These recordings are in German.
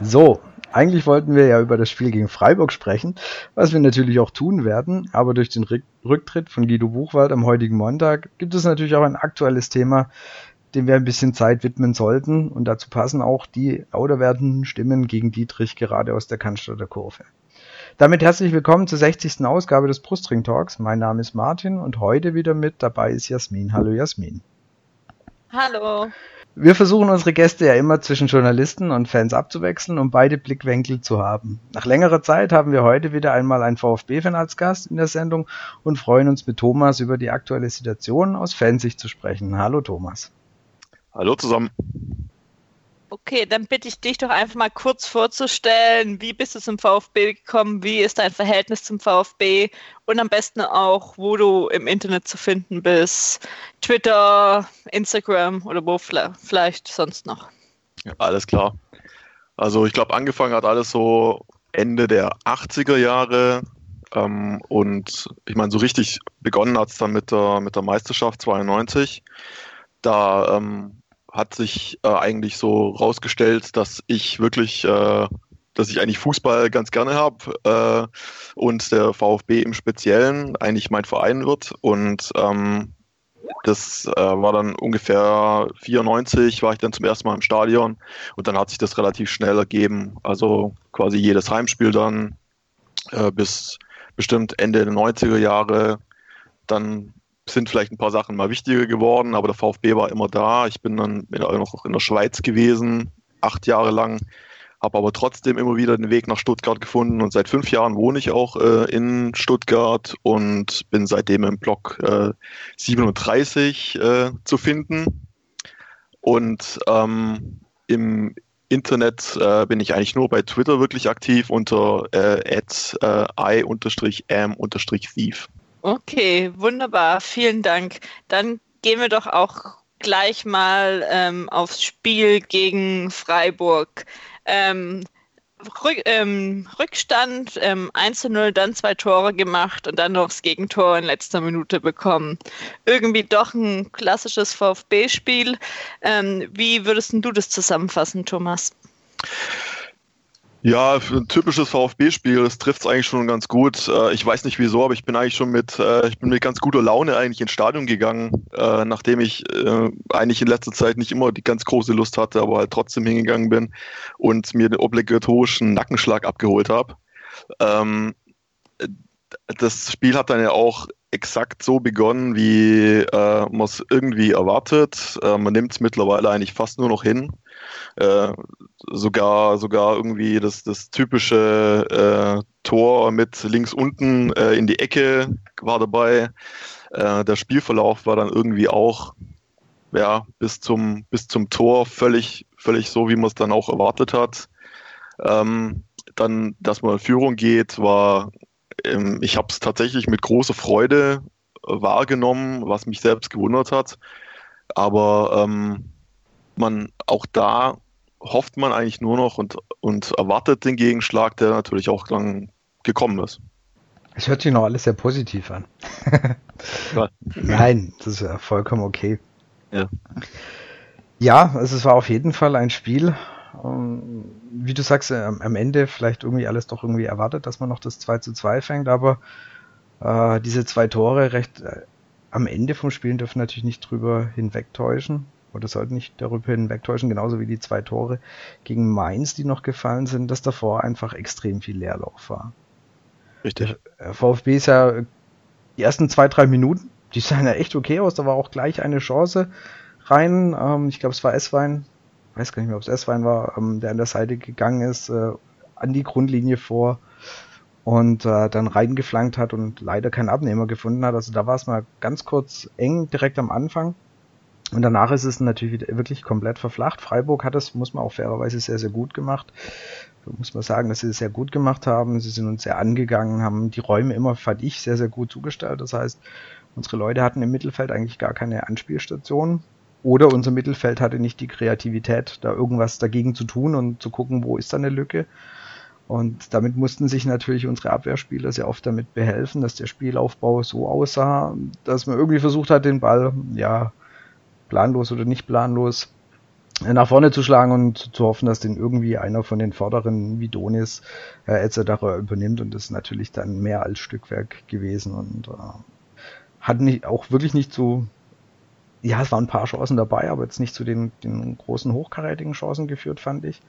So, eigentlich wollten wir ja über das Spiel gegen Freiburg sprechen, was wir natürlich auch tun werden, aber durch den Rücktritt von Guido Buchwald am heutigen Montag gibt es natürlich auch ein aktuelles Thema, dem wir ein bisschen Zeit widmen sollten und dazu passen auch die lauter werdenden Stimmen gegen Dietrich gerade aus der Cannstatter Kurve. Damit herzlich willkommen zur 60. Ausgabe des Brustring Talks. Mein Name ist Martin und heute wieder mit dabei ist Jasmin. Hallo Jasmin. Hallo. Wir versuchen unsere Gäste ja immer zwischen Journalisten und Fans abzuwechseln, um beide Blickwinkel zu haben. Nach längerer Zeit haben wir heute wieder einmal einen VfB-Fan als Gast in der Sendung und freuen uns mit Thomas über die aktuelle Situation aus Fansicht zu sprechen. Hallo Thomas. Hallo zusammen. Okay, dann bitte ich dich doch einfach mal kurz vorzustellen, wie bist du zum VfB gekommen, wie ist dein Verhältnis zum VfB und am besten auch, wo du im Internet zu finden bist, Twitter, Instagram oder wo vielleicht sonst noch. Ja, alles klar. Also ich glaube, angefangen hat alles so Ende der 80er Jahre ähm, und ich meine, so richtig begonnen hat es dann mit der, mit der Meisterschaft 92. Da ähm, hat sich äh, eigentlich so rausgestellt, dass ich wirklich, äh, dass ich eigentlich Fußball ganz gerne habe äh, und der VfB im Speziellen eigentlich mein Verein wird. Und ähm, das äh, war dann ungefähr 94, war ich dann zum ersten Mal im Stadion und dann hat sich das relativ schnell ergeben. Also quasi jedes Heimspiel dann äh, bis bestimmt Ende der 90er Jahre. Dann sind vielleicht ein paar Sachen mal wichtiger geworden, aber der VfB war immer da. Ich bin dann noch in der Schweiz gewesen, acht Jahre lang, habe aber trotzdem immer wieder den Weg nach Stuttgart gefunden und seit fünf Jahren wohne ich auch äh, in Stuttgart und bin seitdem im Block äh, 37 äh, zu finden. Und ähm, im Internet äh, bin ich eigentlich nur bei Twitter wirklich aktiv unter äh, äh, i-am-thief. Okay, wunderbar. Vielen Dank. Dann gehen wir doch auch gleich mal ähm, aufs Spiel gegen Freiburg. Ähm, Rück, ähm, Rückstand, ähm, 1 zu 0, dann zwei Tore gemacht und dann noch das Gegentor in letzter Minute bekommen. Irgendwie doch ein klassisches VfB-Spiel. Ähm, wie würdest du das zusammenfassen, Thomas? Ja, ein typisches VfB-Spiel, das trifft es eigentlich schon ganz gut. Äh, ich weiß nicht wieso, aber ich bin eigentlich schon mit, äh, ich bin mit ganz guter Laune eigentlich ins Stadion gegangen, äh, nachdem ich eigentlich in letzter Zeit nicht immer die ganz große Lust hatte, aber halt trotzdem hingegangen bin und mir den obligatorischen Nackenschlag abgeholt habe. Ähm, das Spiel hat dann ja auch exakt so begonnen, wie äh, man es irgendwie erwartet. Äh, man nimmt es mittlerweile eigentlich fast nur noch hin. Äh, sogar, sogar irgendwie das, das typische äh, Tor mit links unten äh, in die Ecke war dabei. Äh, der Spielverlauf war dann irgendwie auch ja, bis, zum, bis zum Tor völlig, völlig so, wie man es dann auch erwartet hat. Ähm, dann, dass man in Führung geht, war, ähm, ich habe es tatsächlich mit großer Freude wahrgenommen, was mich selbst gewundert hat. Aber ähm, man auch da hofft man eigentlich nur noch und, und erwartet den Gegenschlag, der natürlich auch dann gekommen ist. Es hört sich noch alles sehr positiv an. Nein, das ist ja vollkommen okay. Ja. Ja, also es war auf jeden Fall ein Spiel, ähm, wie du sagst, äh, am Ende vielleicht irgendwie alles doch irgendwie erwartet, dass man noch das 2 zu 2 fängt, aber äh, diese zwei Tore recht äh, am Ende vom Spielen dürfen natürlich nicht drüber hinwegtäuschen oder sollten nicht darüber hinwegtäuschen, genauso wie die zwei Tore gegen Mainz, die noch gefallen sind, dass davor einfach extrem viel Leerlauf war. Richtig. Der VfB ist ja die ersten zwei, drei Minuten, die sahen ja echt okay aus, da war auch gleich eine Chance rein. Ähm, ich glaube, es war Esswein, weiß gar nicht mehr, ob es Esswein war, ähm, der an der Seite gegangen ist, äh, an die Grundlinie vor und äh, dann reingeflankt hat und leider keinen Abnehmer gefunden hat. Also da war es mal ganz kurz eng direkt am Anfang. Und danach ist es natürlich wirklich komplett verflacht. Freiburg hat das, muss man auch fairerweise sehr, sehr gut gemacht. Muss man sagen, dass sie es sehr gut gemacht haben. Sie sind uns sehr angegangen, haben die Räume immer, fand ich, sehr, sehr gut zugestellt. Das heißt, unsere Leute hatten im Mittelfeld eigentlich gar keine Anspielstation. Oder unser Mittelfeld hatte nicht die Kreativität, da irgendwas dagegen zu tun und zu gucken, wo ist da eine Lücke. Und damit mussten sich natürlich unsere Abwehrspieler sehr oft damit behelfen, dass der Spielaufbau so aussah, dass man irgendwie versucht hat, den Ball, ja, planlos oder nicht planlos nach vorne zu schlagen und zu hoffen, dass den irgendwie einer von den vorderen wie Donis äh, etc. übernimmt und das ist natürlich dann mehr als Stückwerk gewesen und äh, hat nicht, auch wirklich nicht so, ja, es waren ein paar Chancen dabei, aber jetzt nicht zu den, den großen hochkarätigen Chancen geführt, fand ich.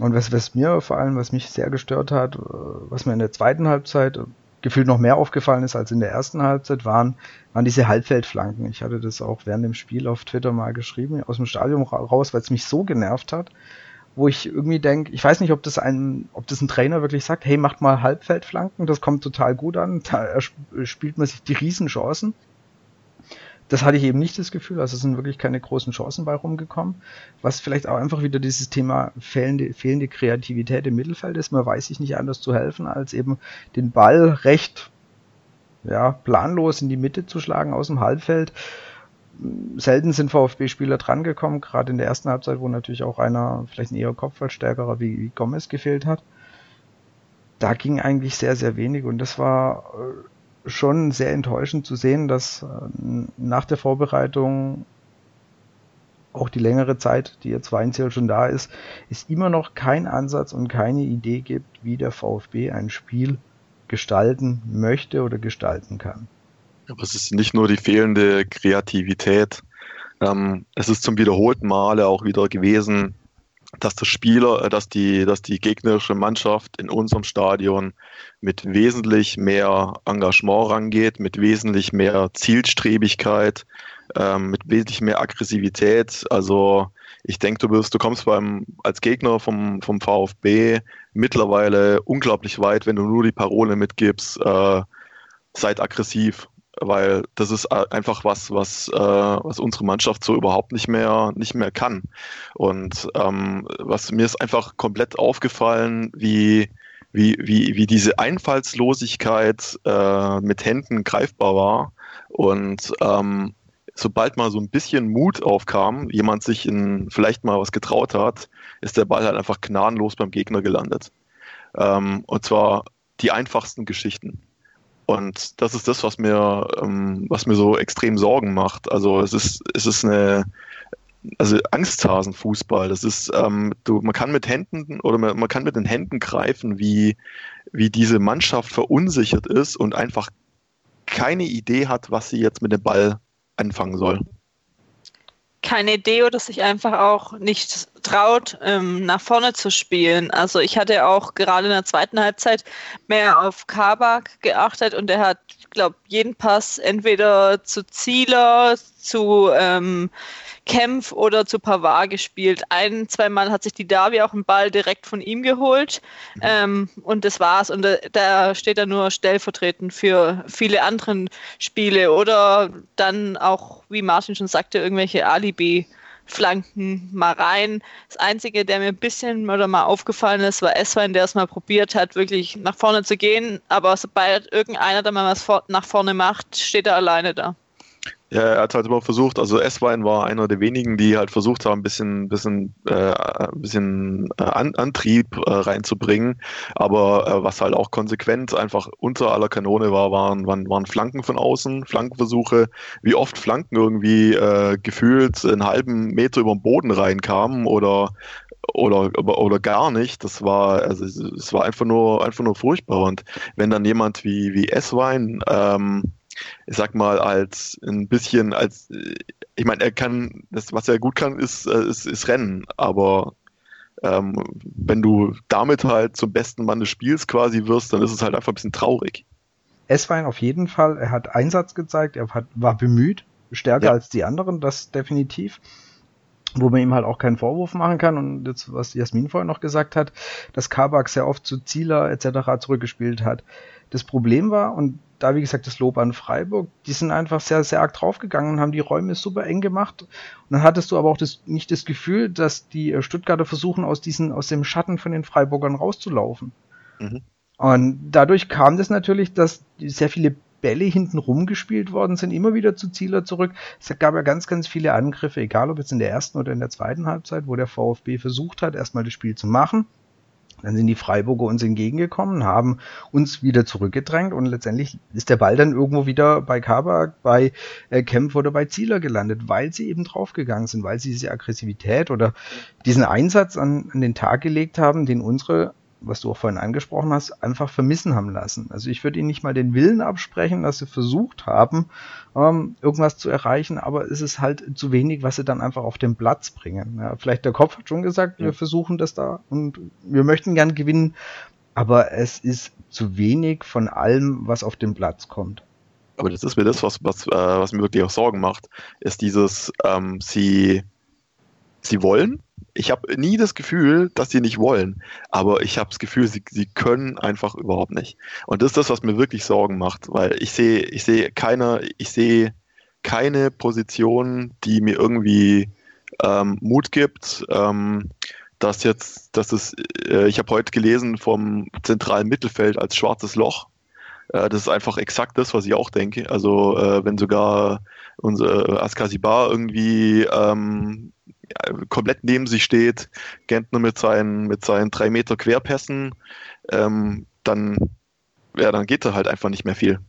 Und was, was mir vor allem, was mich sehr gestört hat, äh, was mir in der zweiten Halbzeit gefühlt noch mehr aufgefallen ist als in der ersten Halbzeit, waren, waren diese Halbfeldflanken. Ich hatte das auch während dem Spiel auf Twitter mal geschrieben, aus dem Stadion raus, weil es mich so genervt hat, wo ich irgendwie denke, ich weiß nicht, ob das ein, ob das ein Trainer wirklich sagt, hey, macht mal Halbfeldflanken, das kommt total gut an, da spielt man sich die Riesenchancen das hatte ich eben nicht das Gefühl, also es sind wirklich keine großen Chancen bei rumgekommen. Was vielleicht auch einfach wieder dieses Thema fehlende, fehlende Kreativität im Mittelfeld ist. Man weiß sich nicht anders zu helfen, als eben den Ball recht ja, planlos in die Mitte zu schlagen aus dem Halbfeld. Selten sind VfB-Spieler drangekommen, gerade in der ersten Halbzeit, wo natürlich auch einer, vielleicht ein eher Kopfballstärkerer wie, wie Gomez gefehlt hat. Da ging eigentlich sehr, sehr wenig und das war äh, schon sehr enttäuschend zu sehen, dass äh, nach der Vorbereitung auch die längere Zeit, die jetzt Weinziel schon da ist, es immer noch kein Ansatz und keine Idee gibt, wie der VfB ein Spiel gestalten möchte oder gestalten kann. Aber es ist nicht nur die fehlende Kreativität. Ähm, es ist zum wiederholten Male auch wieder gewesen, dass der Spieler, äh, dass die, dass die gegnerische Mannschaft in unserem Stadion mit wesentlich mehr Engagement rangeht, mit wesentlich mehr Zielstrebigkeit, ähm, mit wesentlich mehr Aggressivität. Also ich denke, du wirst, du kommst beim als Gegner vom, vom VfB mittlerweile unglaublich weit, wenn du nur die Parole mitgibst, äh, seid aggressiv weil das ist einfach was, was, äh, was unsere Mannschaft so überhaupt nicht mehr, nicht mehr kann. Und ähm, was mir ist einfach komplett aufgefallen, wie, wie, wie, wie diese Einfallslosigkeit äh, mit Händen greifbar war. Und ähm, sobald mal so ein bisschen Mut aufkam, jemand sich in vielleicht mal was getraut hat, ist der Ball halt einfach gnadenlos beim Gegner gelandet. Ähm, und zwar die einfachsten Geschichten. Und das ist das, was mir, ähm, was mir so extrem Sorgen macht. Also es ist, es ist eine, also Angsthasenfußball. Das ist, ähm, du, man kann mit Händen oder man, man kann mit den Händen greifen, wie, wie diese Mannschaft verunsichert ist und einfach keine Idee hat, was sie jetzt mit dem Ball anfangen soll keine Idee oder sich einfach auch nicht traut, ähm, nach vorne zu spielen. Also ich hatte auch gerade in der zweiten Halbzeit mehr auf Kabak geachtet und er hat, glaube jeden Pass entweder zu Zieler, zu ähm, Kempf oder zu Pavard gespielt. Ein, zweimal hat sich die Davi auch einen Ball direkt von ihm geholt mhm. ähm, und das war's. Und da, da steht er nur stellvertretend für viele andere Spiele oder dann auch, wie Martin schon sagte, irgendwelche Alibi. Flanken mal rein. Das Einzige, der mir ein bisschen oder mal aufgefallen ist, war Eswein, der es mal probiert hat, wirklich nach vorne zu gehen. Aber sobald irgendeiner da mal was nach vorne macht, steht er alleine da. Ja, er hat halt immer versucht, also S-Wein war einer der wenigen, die halt versucht haben, ein bisschen, bisschen, äh, bisschen äh, An Antrieb äh, reinzubringen. Aber äh, was halt auch konsequent einfach unter aller Kanone war, waren, waren, waren Flanken von außen, Flankenversuche, wie oft Flanken irgendwie äh, gefühlt einen halben Meter über den Boden reinkamen oder oder, oder gar nicht. Das war, also es war einfach nur, einfach nur furchtbar. Und wenn dann jemand wie, wie S-Wein ähm, ich sag mal, als ein bisschen als, ich meine, er kann, das, was er gut kann, ist, äh, ist, ist Rennen, aber ähm, wenn du damit halt zum besten Mann des Spiels quasi wirst, dann ist es halt einfach ein bisschen traurig. Es war auf jeden Fall, er hat Einsatz gezeigt, er hat, war bemüht, stärker ja. als die anderen, das definitiv. Wo man ihm halt auch keinen Vorwurf machen kann und jetzt, was Jasmin vorher noch gesagt hat, dass Kabak sehr oft zu Zieler etc. zurückgespielt hat. Das Problem war, und da wie gesagt das Lob an Freiburg, die sind einfach sehr, sehr arg draufgegangen und haben die Räume super eng gemacht. Und dann hattest du aber auch das, nicht das Gefühl, dass die äh, Stuttgarter versuchen, aus diesen, aus dem Schatten von den Freiburgern rauszulaufen. Mhm. Und dadurch kam das natürlich, dass sehr viele Bälle hinten rumgespielt worden sind, immer wieder zu Zieler zurück. Es gab ja ganz, ganz viele Angriffe, egal ob jetzt in der ersten oder in der zweiten Halbzeit, wo der VfB versucht hat, erstmal das Spiel zu machen dann sind die Freiburger uns entgegengekommen, haben uns wieder zurückgedrängt und letztendlich ist der Ball dann irgendwo wieder bei Kabak, bei äh, Kempf oder bei Zieler gelandet, weil sie eben draufgegangen sind, weil sie diese Aggressivität oder diesen Einsatz an, an den Tag gelegt haben, den unsere was du auch vorhin angesprochen hast, einfach vermissen haben lassen. Also ich würde ihnen nicht mal den Willen absprechen, dass sie versucht haben, ähm, irgendwas zu erreichen, aber es ist halt zu wenig, was sie dann einfach auf den Platz bringen. Ja, vielleicht der Kopf hat schon gesagt, ja. wir versuchen das da und wir möchten gern gewinnen, aber es ist zu wenig von allem, was auf den Platz kommt. Aber das ist mir das, was, was, äh, was mir wirklich auch Sorgen macht, ist dieses, ähm, sie, sie wollen, ich habe nie das Gefühl, dass sie nicht wollen, aber ich habe das Gefühl, sie, sie können einfach überhaupt nicht. Und das ist das, was mir wirklich Sorgen macht, weil ich sehe, ich sehe keine, ich keine Position, die mir irgendwie ähm, Mut gibt, ähm, dass jetzt, dass es, äh, ich habe heute gelesen vom zentralen Mittelfeld als schwarzes Loch. Äh, das ist einfach exakt das, was ich auch denke. Also äh, wenn sogar unser Askasibar irgendwie ähm, komplett neben sich steht, Gentner mit seinen, mit seinen drei Meter Querpässen, ähm, dann, ja, dann geht da halt einfach nicht mehr viel.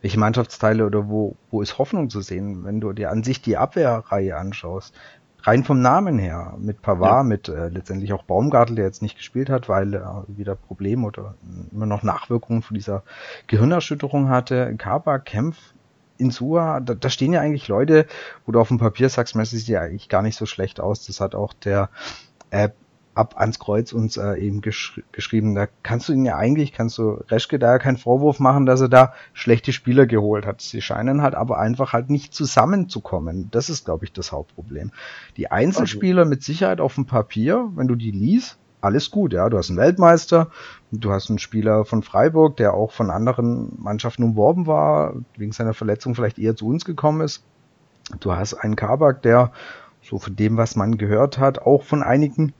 Welche Mannschaftsteile oder wo, wo ist Hoffnung zu sehen, wenn du dir an sich die Abwehrreihe anschaust? Rein vom Namen her, mit Pavard, ja. mit äh, letztendlich auch Baumgartel, der jetzt nicht gespielt hat, weil er wieder Probleme oder immer noch Nachwirkungen von dieser Gehirnerschütterung hatte. Kaba, Kempf, Insua, da, da stehen ja eigentlich Leute, wo du auf dem Papier sagst, das sieht ja eigentlich gar nicht so schlecht aus. Das hat auch der äh, ab ans Kreuz uns äh, eben gesch geschrieben. Da kannst du ihn ja eigentlich, kannst du Reschke da ja keinen Vorwurf machen, dass er da schlechte Spieler geholt hat. Sie scheinen halt aber einfach halt nicht zusammenzukommen. Das ist, glaube ich, das Hauptproblem. Die Einzelspieler mit Sicherheit auf dem Papier, wenn du die liest, alles gut, ja. Du hast einen Weltmeister, du hast einen Spieler von Freiburg, der auch von anderen Mannschaften umworben war, wegen seiner Verletzung vielleicht eher zu uns gekommen ist. Du hast einen Kabak, der, so von dem, was man gehört hat, auch von einigen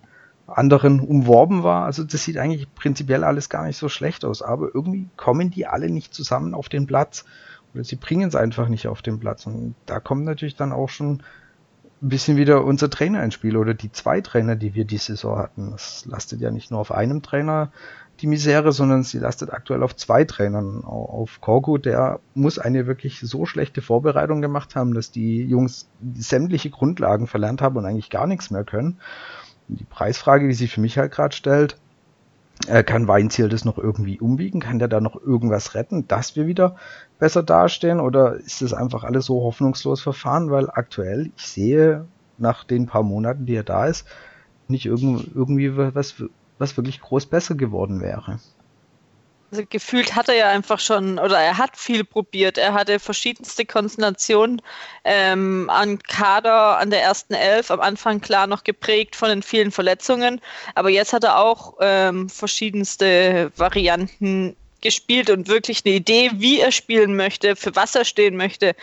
anderen umworben war. Also das sieht eigentlich prinzipiell alles gar nicht so schlecht aus, aber irgendwie kommen die alle nicht zusammen auf den Platz oder sie bringen es einfach nicht auf den Platz. Und da kommt natürlich dann auch schon ein bisschen wieder unser Trainer ins Spiel oder die zwei Trainer, die wir die Saison hatten. Das lastet ja nicht nur auf einem Trainer die Misere, sondern sie lastet aktuell auf zwei Trainern. Auf Korku, der muss eine wirklich so schlechte Vorbereitung gemacht haben, dass die Jungs sämtliche Grundlagen verlernt haben und eigentlich gar nichts mehr können. Die Preisfrage, die sich für mich halt gerade stellt, äh, kann Weinziel das noch irgendwie umbiegen? Kann der da noch irgendwas retten, dass wir wieder besser dastehen? Oder ist das einfach alles so hoffnungslos verfahren? Weil aktuell, ich sehe nach den paar Monaten, die er da ist, nicht irgendwie was, was wirklich groß besser geworden wäre. Also gefühlt hat er ja einfach schon, oder er hat viel probiert. Er hatte verschiedenste Konstellationen ähm, an Kader, an der ersten Elf, am Anfang klar noch geprägt von den vielen Verletzungen. Aber jetzt hat er auch ähm, verschiedenste Varianten gespielt und wirklich eine Idee, wie er spielen möchte, für was er stehen möchte,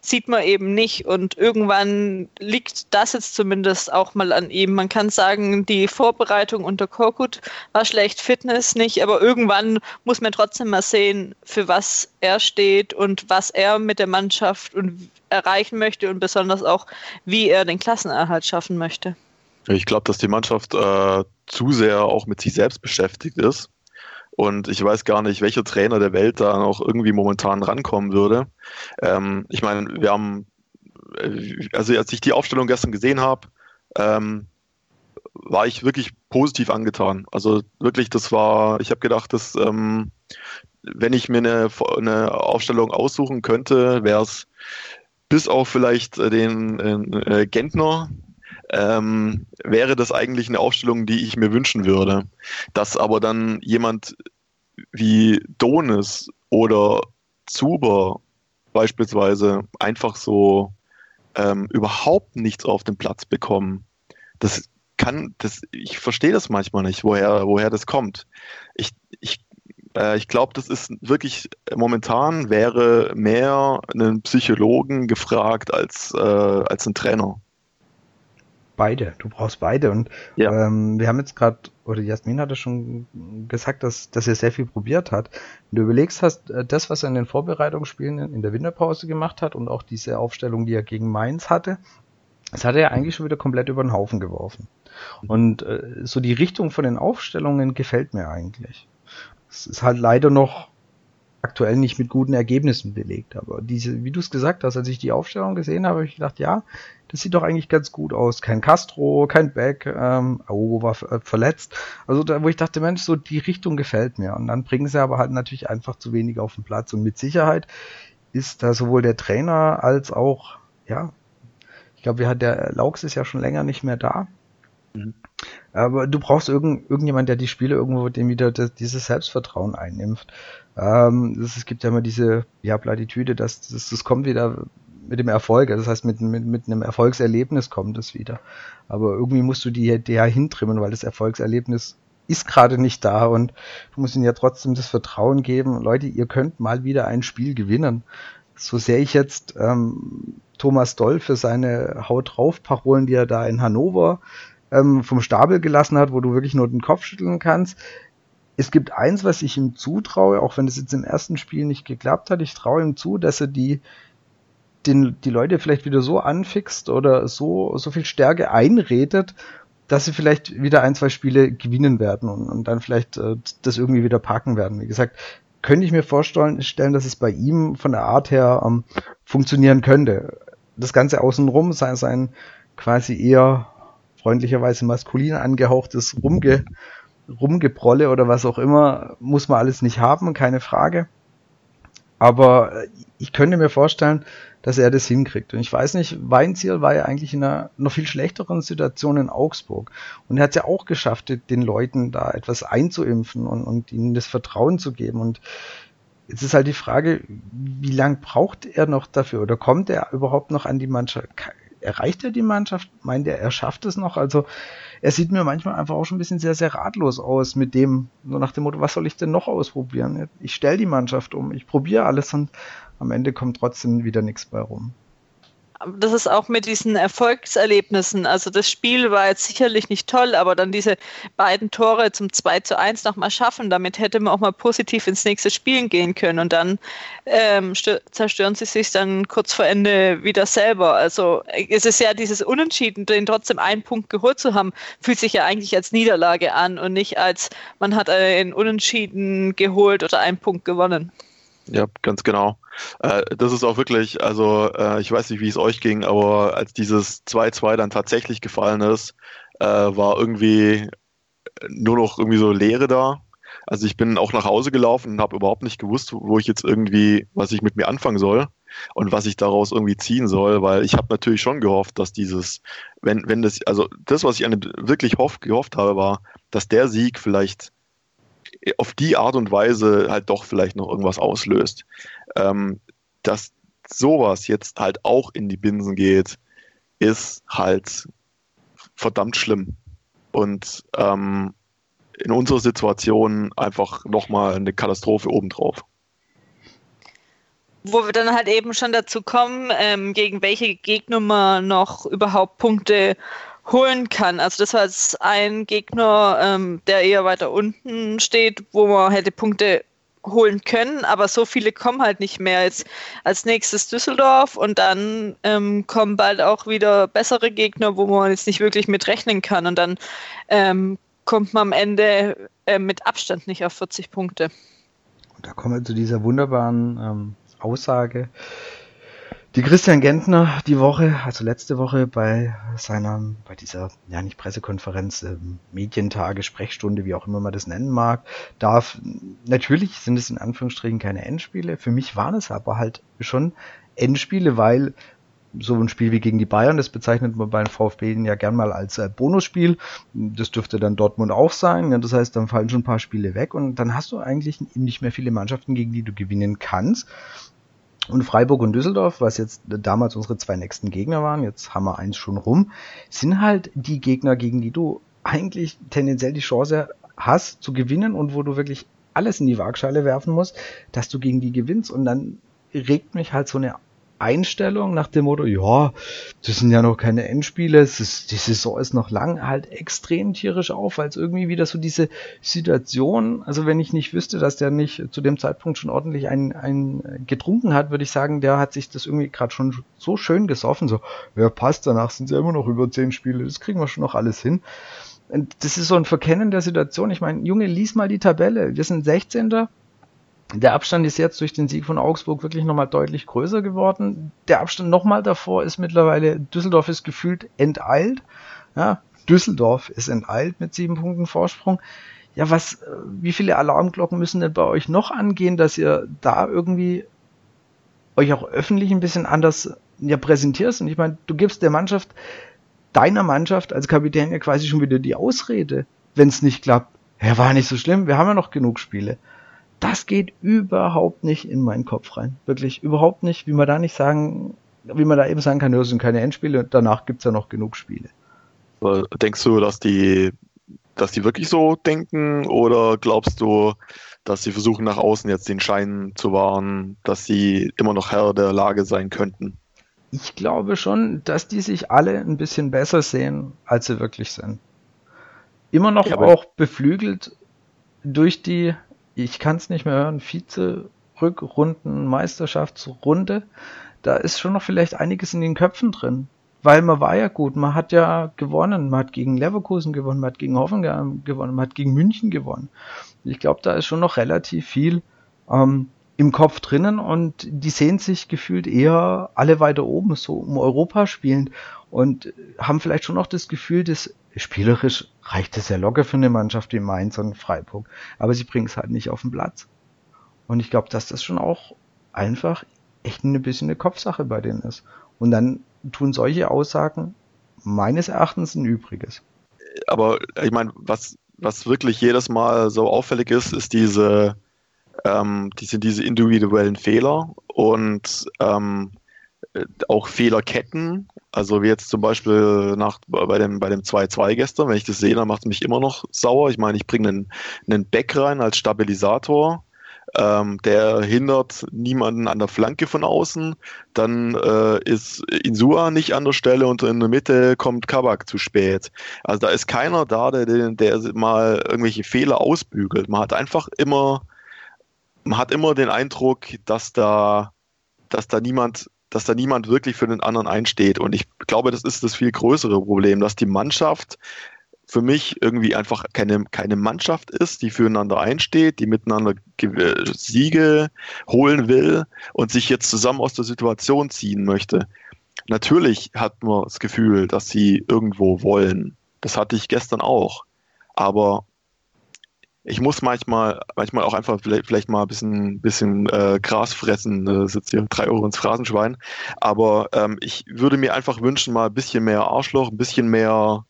sieht man eben nicht. Und irgendwann liegt das jetzt zumindest auch mal an ihm. Man kann sagen, die Vorbereitung unter Korkut war schlecht, Fitness nicht, aber irgendwann muss man trotzdem mal sehen, für was er steht und was er mit der Mannschaft und erreichen möchte und besonders auch, wie er den Klassenerhalt schaffen möchte. Ich glaube, dass die Mannschaft äh, zu sehr auch mit sich selbst beschäftigt ist und ich weiß gar nicht, welcher Trainer der Welt da noch irgendwie momentan rankommen würde. Ähm, ich meine, wir haben, äh, also als ich die Aufstellung gestern gesehen habe, ähm, war ich wirklich positiv angetan. Also wirklich, das war, ich habe gedacht, dass ähm, wenn ich mir eine, eine Aufstellung aussuchen könnte, wäre es bis auf vielleicht den äh, Gentner, ähm, wäre das eigentlich eine Aufstellung, die ich mir wünschen würde. Dass aber dann jemand wie Donis oder Zuber beispielsweise einfach so ähm, überhaupt nichts auf den Platz bekommen. Das kann, das, ich verstehe das manchmal nicht, woher, woher das kommt. Ich, ich, äh, ich glaube, das ist wirklich momentan wäre mehr einen Psychologen gefragt als, äh, als ein Trainer beide. Du brauchst beide. Und ja. ähm, wir haben jetzt gerade oder Jasmin hatte schon gesagt, dass, dass er sehr viel probiert hat. Wenn du überlegst hast, äh, das, was er in den Vorbereitungsspielen in der Winterpause gemacht hat und auch diese Aufstellung, die er gegen Mainz hatte, das hat er ja eigentlich schon wieder komplett über den Haufen geworfen. Und äh, so die Richtung von den Aufstellungen gefällt mir eigentlich. Es ist halt leider noch aktuell nicht mit guten Ergebnissen belegt. Aber diese, wie du es gesagt hast, als ich die Aufstellung gesehen habe, habe ich gedacht, ja, das sieht doch eigentlich ganz gut aus. Kein Castro, kein Beck, ähm, Aogo war äh, verletzt. Also da, wo ich dachte, Mensch, so die Richtung gefällt mir. Und dann bringen sie aber halt natürlich einfach zu wenig auf den Platz. Und mit Sicherheit ist da sowohl der Trainer als auch, ja, ich glaube, wir hat der Laux ist ja schon länger nicht mehr da. Mhm. Aber du brauchst irgend, irgendjemand, der die Spiele irgendwo dem wieder das, dieses Selbstvertrauen einnimmt. Ähm, das, es gibt ja immer diese ja, Platitüde, dass das, das kommt wieder mit dem Erfolg, also das heißt mit, mit, mit einem Erfolgserlebnis kommt es wieder. Aber irgendwie musst du die, die ja hintrimmen, weil das Erfolgserlebnis ist gerade nicht da und du musst ihnen ja trotzdem das Vertrauen geben, Leute, ihr könnt mal wieder ein Spiel gewinnen. So sehr ich jetzt ähm, Thomas Doll für seine Haut drauf Parolen, die er da in Hannover ähm, vom Stapel gelassen hat, wo du wirklich nur den Kopf schütteln kannst. Es gibt eins, was ich ihm zutraue, auch wenn es jetzt im ersten Spiel nicht geklappt hat. Ich traue ihm zu, dass er die, den, die Leute vielleicht wieder so anfixt oder so, so viel Stärke einredet, dass sie vielleicht wieder ein, zwei Spiele gewinnen werden und, und dann vielleicht äh, das irgendwie wieder packen werden. Wie gesagt, könnte ich mir vorstellen, stellen, dass es bei ihm von der Art her ähm, funktionieren könnte. Das Ganze außenrum, sein, sein quasi eher freundlicherweise maskulin angehauchtes Rumge, Rumgeprolle oder was auch immer, muss man alles nicht haben, keine Frage. Aber ich könnte mir vorstellen, dass er das hinkriegt. Und ich weiß nicht, Weinziel war ja eigentlich in einer noch viel schlechteren Situation in Augsburg. Und er hat es ja auch geschafft, den Leuten da etwas einzuimpfen und, und ihnen das Vertrauen zu geben. Und jetzt ist halt die Frage, wie lang braucht er noch dafür oder kommt er überhaupt noch an die Mannschaft? erreicht er die Mannschaft? Meint er, er schafft es noch? Also er sieht mir manchmal einfach auch schon ein bisschen sehr, sehr ratlos aus mit dem, so nach dem Motto, was soll ich denn noch ausprobieren? Ich stelle die Mannschaft um, ich probiere alles und am Ende kommt trotzdem wieder nichts bei rum das ist auch mit diesen Erfolgserlebnissen. Also das Spiel war jetzt sicherlich nicht toll, aber dann diese beiden Tore zum 2 zu 1 nochmal schaffen, damit hätte man auch mal positiv ins nächste Spielen gehen können. Und dann ähm, zerstören sie sich dann kurz vor Ende wieder selber. Also es ist ja dieses Unentschieden, den trotzdem einen Punkt geholt zu haben, fühlt sich ja eigentlich als Niederlage an und nicht als man hat einen Unentschieden geholt oder einen Punkt gewonnen. Ja, ganz genau. Äh, das ist auch wirklich, also äh, ich weiß nicht, wie es euch ging, aber als dieses 2-2 dann tatsächlich gefallen ist, äh, war irgendwie nur noch irgendwie so Leere da. Also ich bin auch nach Hause gelaufen und habe überhaupt nicht gewusst, wo ich jetzt irgendwie, was ich mit mir anfangen soll und was ich daraus irgendwie ziehen soll, weil ich habe natürlich schon gehofft, dass dieses, wenn, wenn das, also das, was ich wirklich hoff, gehofft habe, war, dass der Sieg vielleicht auf die Art und Weise halt doch vielleicht noch irgendwas auslöst. Ähm, dass sowas jetzt halt auch in die Binsen geht, ist halt verdammt schlimm. Und ähm, in unserer Situation einfach nochmal eine Katastrophe obendrauf. Wo wir dann halt eben schon dazu kommen, ähm, gegen welche Gegner man noch überhaupt Punkte holen kann. Also das war jetzt ein Gegner, ähm, der eher weiter unten steht, wo man hätte Punkte holen können, aber so viele kommen halt nicht mehr. Jetzt als nächstes Düsseldorf und dann ähm, kommen bald auch wieder bessere Gegner, wo man jetzt nicht wirklich mit rechnen kann und dann ähm, kommt man am Ende äh, mit Abstand nicht auf 40 Punkte. Und da kommen wir zu dieser wunderbaren ähm, Aussage, die Christian Gentner die Woche, also letzte Woche bei seiner, bei dieser, ja nicht Pressekonferenz, äh, Medientage, Sprechstunde, wie auch immer man das nennen mag, darf, natürlich sind es in Anführungsstrichen keine Endspiele, für mich waren es aber halt schon Endspiele, weil so ein Spiel wie gegen die Bayern, das bezeichnet man beim VfB ja gern mal als äh, Bonusspiel. Das dürfte dann Dortmund auch sein. Ja, das heißt, dann fallen schon ein paar Spiele weg und dann hast du eigentlich nicht mehr viele Mannschaften, gegen die du gewinnen kannst. Und Freiburg und Düsseldorf, was jetzt damals unsere zwei nächsten Gegner waren, jetzt haben wir eins schon rum, sind halt die Gegner, gegen die du eigentlich tendenziell die Chance hast zu gewinnen und wo du wirklich alles in die Waagschale werfen musst, dass du gegen die gewinnst. Und dann regt mich halt so eine Einstellung nach dem Motto, ja, das sind ja noch keine Endspiele, es ist, die Saison ist noch lang, halt extrem tierisch auf, es irgendwie wieder so diese Situation, also wenn ich nicht wüsste, dass der nicht zu dem Zeitpunkt schon ordentlich ein, ein getrunken hat, würde ich sagen, der hat sich das irgendwie gerade schon so schön gesoffen, so, ja passt, danach sind ja immer noch über zehn Spiele, das kriegen wir schon noch alles hin. Und das ist so ein Verkennen der Situation. Ich meine, Junge, lies mal die Tabelle. Wir sind 16. Der Abstand ist jetzt durch den Sieg von Augsburg wirklich nochmal deutlich größer geworden. Der Abstand nochmal davor ist mittlerweile, Düsseldorf ist gefühlt enteilt. Ja, Düsseldorf ist enteilt mit sieben Punkten Vorsprung. Ja, was, wie viele Alarmglocken müssen denn bei euch noch angehen, dass ihr da irgendwie euch auch öffentlich ein bisschen anders ja, präsentierst? Und ich meine, du gibst der Mannschaft, deiner Mannschaft als Kapitän ja quasi schon wieder die Ausrede, wenn es nicht klappt. Ja, war nicht so schlimm, wir haben ja noch genug Spiele das geht überhaupt nicht in meinen Kopf rein. Wirklich überhaupt nicht, wie man da nicht sagen, wie man da eben sagen kann, das sind keine Endspiele, danach gibt es ja noch genug Spiele. Denkst du, dass die, dass die wirklich so denken oder glaubst du, dass sie versuchen nach außen jetzt den Schein zu wahren, dass sie immer noch Herr der Lage sein könnten? Ich glaube schon, dass die sich alle ein bisschen besser sehen, als sie wirklich sind. Immer noch ja, auch beflügelt durch die ich kann es nicht mehr hören, Vize-Rückrunden, Meisterschaftsrunde, da ist schon noch vielleicht einiges in den Köpfen drin. Weil man war ja gut, man hat ja gewonnen, man hat gegen Leverkusen gewonnen, man hat gegen Hoffenheim gewonnen, man hat gegen München gewonnen. Ich glaube, da ist schon noch relativ viel ähm, im Kopf drinnen. Und die sehen sich gefühlt eher alle weiter oben, so um Europa spielend und haben vielleicht schon noch das Gefühl, dass spielerisch reicht es ja locker für eine Mannschaft wie Mainz und Freiburg. Aber sie bringen es halt nicht auf den Platz. Und ich glaube, dass das schon auch einfach echt ein bisschen eine Kopfsache bei denen ist. Und dann tun solche Aussagen meines Erachtens ein Übriges. Aber ich meine, was, was wirklich jedes Mal so auffällig ist, ist diese, ähm, die sind diese individuellen Fehler und ähm, äh, auch Fehlerketten. Also wie jetzt zum Beispiel nach, bei dem bei dem 2-2 gestern, wenn ich das sehe, dann macht es mich immer noch sauer. Ich meine, ich bringe einen, einen Back rein als Stabilisator. Ähm, der hindert niemanden an der Flanke von außen. Dann äh, ist Insua nicht an der Stelle und in der Mitte kommt Kabak zu spät. Also da ist keiner da, der, der mal irgendwelche Fehler ausbügelt. Man hat einfach immer, man hat immer den Eindruck, dass da, dass da niemand dass da niemand wirklich für den anderen einsteht. Und ich glaube, das ist das viel größere Problem, dass die Mannschaft für mich irgendwie einfach keine, keine Mannschaft ist, die füreinander einsteht, die miteinander Siege holen will und sich jetzt zusammen aus der Situation ziehen möchte. Natürlich hat man das Gefühl, dass sie irgendwo wollen. Das hatte ich gestern auch. Aber ich muss manchmal, manchmal auch einfach vielleicht, vielleicht mal ein bisschen, bisschen äh, Gras fressen, äh, sitzt hier drei Euro ins Phrasenschwein. Aber ähm, ich würde mir einfach wünschen, mal ein bisschen mehr Arschloch, ein bisschen mehr,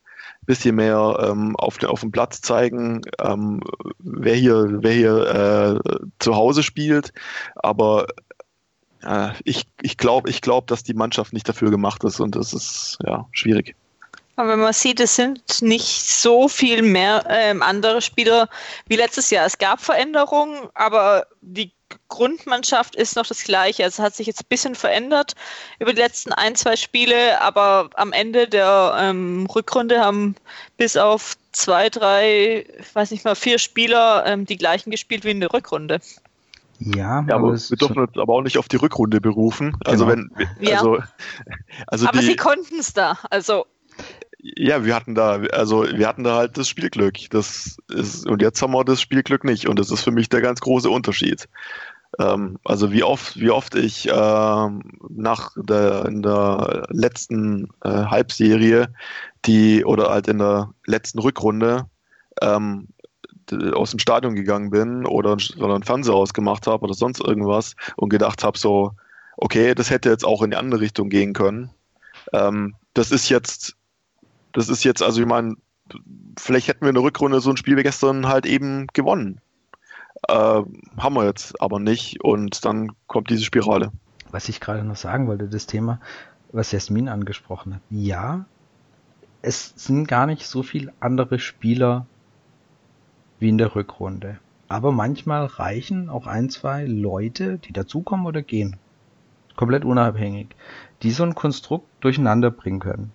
bisschen mehr ähm, auf, auf dem Platz zeigen, ähm, wer hier, wer hier äh, zu Hause spielt. Aber äh, ich, ich glaube, ich glaub, dass die Mannschaft nicht dafür gemacht ist und das ist ja schwierig. Aber man sieht, es sind nicht so viel mehr ähm, andere Spieler wie letztes Jahr. Es gab Veränderungen, aber die Grundmannschaft ist noch das gleiche. Also es hat sich jetzt ein bisschen verändert über die letzten ein, zwei Spiele, aber am Ende der ähm, Rückrunde haben bis auf zwei, drei, ich weiß nicht mal, vier Spieler ähm, die gleichen gespielt wie in der Rückrunde. Ja, ja aber, aber wir dürfen uns aber auch nicht auf die Rückrunde berufen. Also genau. wenn also, ja. also aber die, sie konnten es da. Also ja, wir hatten da, also wir hatten da halt das Spielglück. Das ist, und jetzt haben wir das Spielglück nicht. Und das ist für mich der ganz große Unterschied. Ähm, also wie oft, wie oft ich ähm, nach der in der letzten äh, Halbserie, die oder halt in der letzten Rückrunde ähm, aus dem Stadion gegangen bin oder, oder einen Fernseher ausgemacht habe oder sonst irgendwas und gedacht habe, so, okay, das hätte jetzt auch in die andere Richtung gehen können. Ähm, das ist jetzt das ist jetzt, also ich meine, vielleicht hätten wir in der Rückrunde so ein Spiel wie gestern halt eben gewonnen. Äh, haben wir jetzt aber nicht und dann kommt diese Spirale. Was ich gerade noch sagen wollte, das Thema, was Jasmin angesprochen hat. Ja, es sind gar nicht so viele andere Spieler wie in der Rückrunde. Aber manchmal reichen auch ein, zwei Leute, die dazukommen oder gehen. komplett unabhängig, die so ein Konstrukt durcheinander bringen können.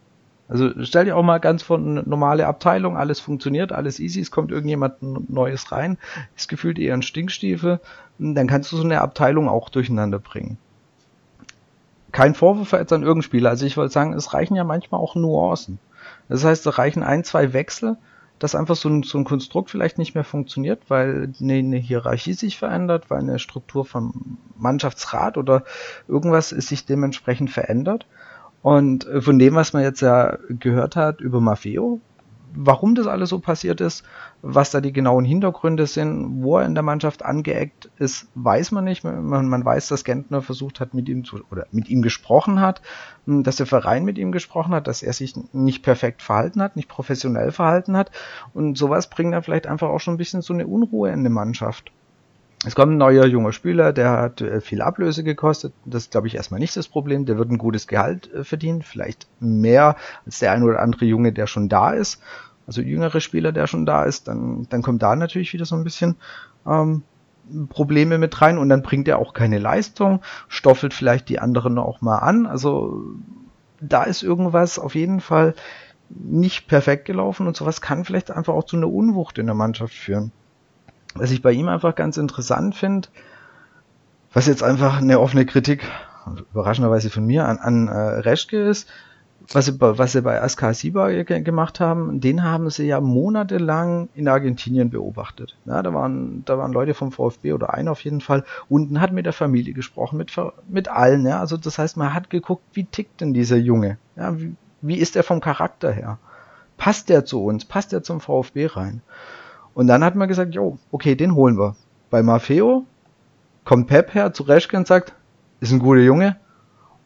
Also stell dir auch mal ganz von normale Abteilung, alles funktioniert, alles easy, es kommt irgendjemand Neues rein, ist gefühlt eher ein Stinkstiefel, dann kannst du so eine Abteilung auch durcheinander bringen. Kein Vorwurf jetzt an irgendeinen Spieler, also ich wollte sagen, es reichen ja manchmal auch Nuancen. Das heißt, es reichen ein, zwei Wechsel, dass einfach so ein, so ein Konstrukt vielleicht nicht mehr funktioniert, weil eine, eine Hierarchie sich verändert, weil eine Struktur vom Mannschaftsrat oder irgendwas ist sich dementsprechend verändert. Und äh, von dem, was man jetzt ja gehört hat über Maffeo, warum das alles so passiert ist, was da die genauen Hintergründe sind, wo er in der Mannschaft angeeckt ist, weiß man nicht. Man, man weiß, dass Gentner versucht hat, mit ihm zu, oder mit ihm gesprochen hat, hm, dass der Verein mit ihm gesprochen hat, dass er sich nicht perfekt verhalten hat, nicht professionell verhalten hat. Und sowas bringt dann vielleicht einfach auch schon ein bisschen so eine Unruhe in die Mannschaft. Es kommt ein neuer junger Spieler, der hat äh, viel Ablöse gekostet. Das ist, glaube ich, erstmal nicht das Problem. Der wird ein gutes Gehalt äh, verdienen, vielleicht mehr als der ein oder andere Junge, der schon da ist. Also jüngere Spieler, der schon da ist, dann, dann kommt da natürlich wieder so ein bisschen ähm, Probleme mit rein und dann bringt er auch keine Leistung, stoffelt vielleicht die anderen auch mal an. Also da ist irgendwas auf jeden Fall nicht perfekt gelaufen und sowas kann vielleicht einfach auch zu einer Unwucht in der Mannschaft führen. Was ich bei ihm einfach ganz interessant finde, was jetzt einfach eine offene Kritik, überraschenderweise von mir, an, an äh, Reschke ist, was sie, was sie bei Askar Siba gemacht haben, den haben sie ja monatelang in Argentinien beobachtet. Ja, da, waren, da waren Leute vom VfB oder einer auf jeden Fall unten, hat mit der Familie gesprochen, mit, mit allen. Ja, also das heißt, man hat geguckt, wie tickt denn dieser Junge? Ja, wie, wie ist er vom Charakter her? Passt der zu uns? Passt der zum VfB rein? Und dann hat man gesagt, jo, okay, den holen wir. Bei Maffeo kommt Pep her zu Reschke und sagt, ist ein guter Junge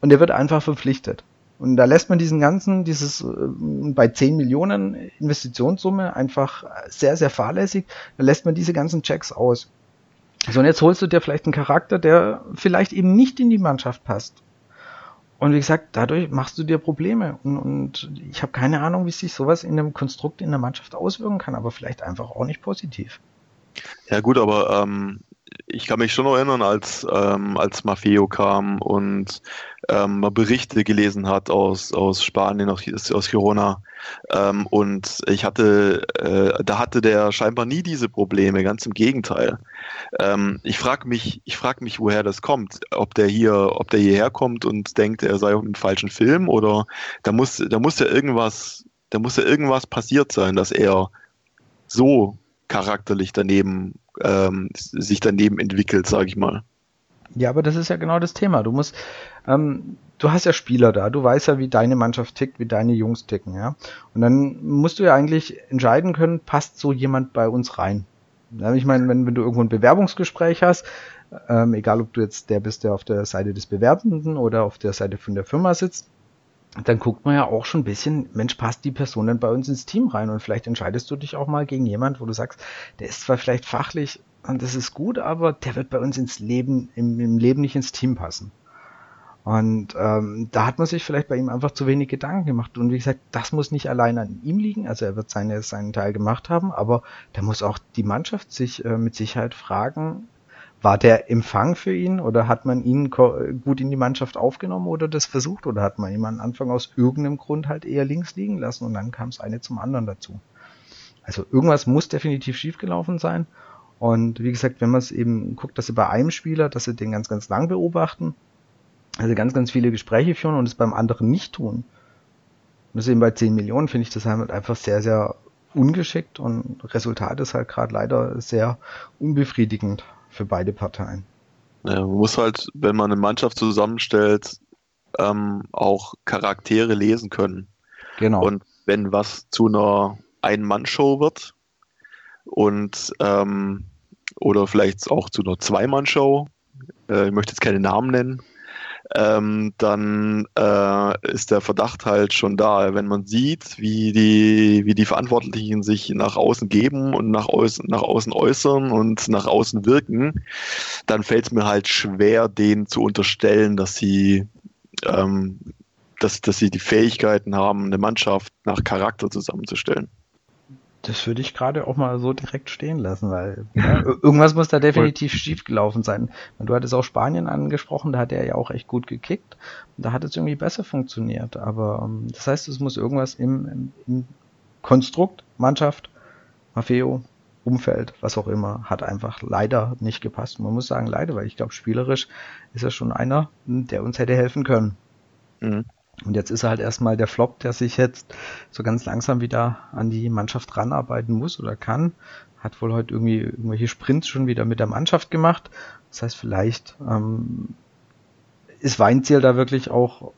und der wird einfach verpflichtet. Und da lässt man diesen ganzen, dieses äh, bei 10 Millionen Investitionssumme einfach sehr, sehr fahrlässig, da lässt man diese ganzen Checks aus. So, und jetzt holst du dir vielleicht einen Charakter, der vielleicht eben nicht in die Mannschaft passt. Und wie gesagt, dadurch machst du dir Probleme. Und, und ich habe keine Ahnung, wie sich sowas in einem Konstrukt in der Mannschaft auswirken kann, aber vielleicht einfach auch nicht positiv. Ja gut, aber ähm, ich kann mich schon noch erinnern, als, ähm, als Maffeo kam und ähm, man Berichte gelesen hat aus, aus Spanien, aus, aus Girona. Ähm, und ich hatte, äh, da hatte der scheinbar nie diese Probleme, ganz im Gegenteil. Ähm, ich frage mich, ich mich, woher das kommt. Ob der hier, ob der hierher kommt und denkt, er sei auf einem falschen Film oder da muss, da muss ja irgendwas, da muss ja irgendwas passiert sein, dass er so charakterlich daneben ähm, sich daneben entwickelt, sage ich mal. Ja, aber das ist ja genau das Thema. Du musst, ähm, du hast ja Spieler da, du weißt ja, wie deine Mannschaft tickt, wie deine Jungs ticken, ja. Und dann musst du ja eigentlich entscheiden können, passt so jemand bei uns rein. Ich meine, wenn, wenn du irgendwo ein Bewerbungsgespräch hast, ähm, egal ob du jetzt der bist, der auf der Seite des Bewerbenden oder auf der Seite von der Firma sitzt, dann guckt man ja auch schon ein bisschen, Mensch, passt die Person denn bei uns ins Team rein? Und vielleicht entscheidest du dich auch mal gegen jemand, wo du sagst, der ist zwar vielleicht fachlich und das ist gut, aber der wird bei uns ins Leben, im, im Leben nicht ins Team passen. Und ähm, da hat man sich vielleicht bei ihm einfach zu wenig Gedanken gemacht. Und wie gesagt, das muss nicht allein an ihm liegen. Also er wird seine, seinen Teil gemacht haben, aber da muss auch die Mannschaft sich äh, mit Sicherheit fragen, war der Empfang für ihn oder hat man ihn gut in die Mannschaft aufgenommen oder das versucht oder hat man ihn am Anfang aus irgendeinem Grund halt eher links liegen lassen und dann kam es eine zum anderen dazu. Also irgendwas muss definitiv schiefgelaufen sein. Und wie gesagt, wenn man es eben guckt, dass sie bei einem Spieler, dass sie den ganz, ganz lang beobachten, also ganz, ganz viele Gespräche führen und es beim anderen nicht tun. Und das eben bei 10 Millionen finde ich das halt einfach sehr, sehr ungeschickt und Resultat ist halt gerade leider sehr unbefriedigend für beide Parteien. Ja, man muss halt, wenn man eine Mannschaft zusammenstellt, ähm, auch Charaktere lesen können. Genau. Und wenn was zu einer Ein-Mann-Show wird und ähm, oder vielleicht auch zu einer Zwei-Mann-Show, äh, ich möchte jetzt keine Namen nennen, ähm, dann äh, ist der Verdacht halt schon da. Wenn man sieht, wie die, wie die Verantwortlichen sich nach außen geben und nach außen, nach außen äußern und nach außen wirken, dann fällt es mir halt schwer, denen zu unterstellen, dass sie, ähm, dass, dass sie die Fähigkeiten haben, eine Mannschaft nach Charakter zusammenzustellen. Das würde ich gerade auch mal so direkt stehen lassen, weil ja, irgendwas muss da definitiv schief gelaufen sein. Du hattest auch Spanien angesprochen, da hat er ja auch echt gut gekickt. Da hat es irgendwie besser funktioniert. Aber ähm, das heißt, es muss irgendwas im, im, im Konstrukt, Mannschaft, Maffeo, Umfeld, was auch immer, hat einfach leider nicht gepasst. Man muss sagen leider, weil ich glaube, spielerisch ist er schon einer, der uns hätte helfen können. Mhm. Und jetzt ist er halt erstmal der Flop, der sich jetzt so ganz langsam wieder an die Mannschaft ranarbeiten muss oder kann. Hat wohl heute irgendwie irgendwelche Sprints schon wieder mit der Mannschaft gemacht. Das heißt, vielleicht ähm, ist Weinziel da wirklich auch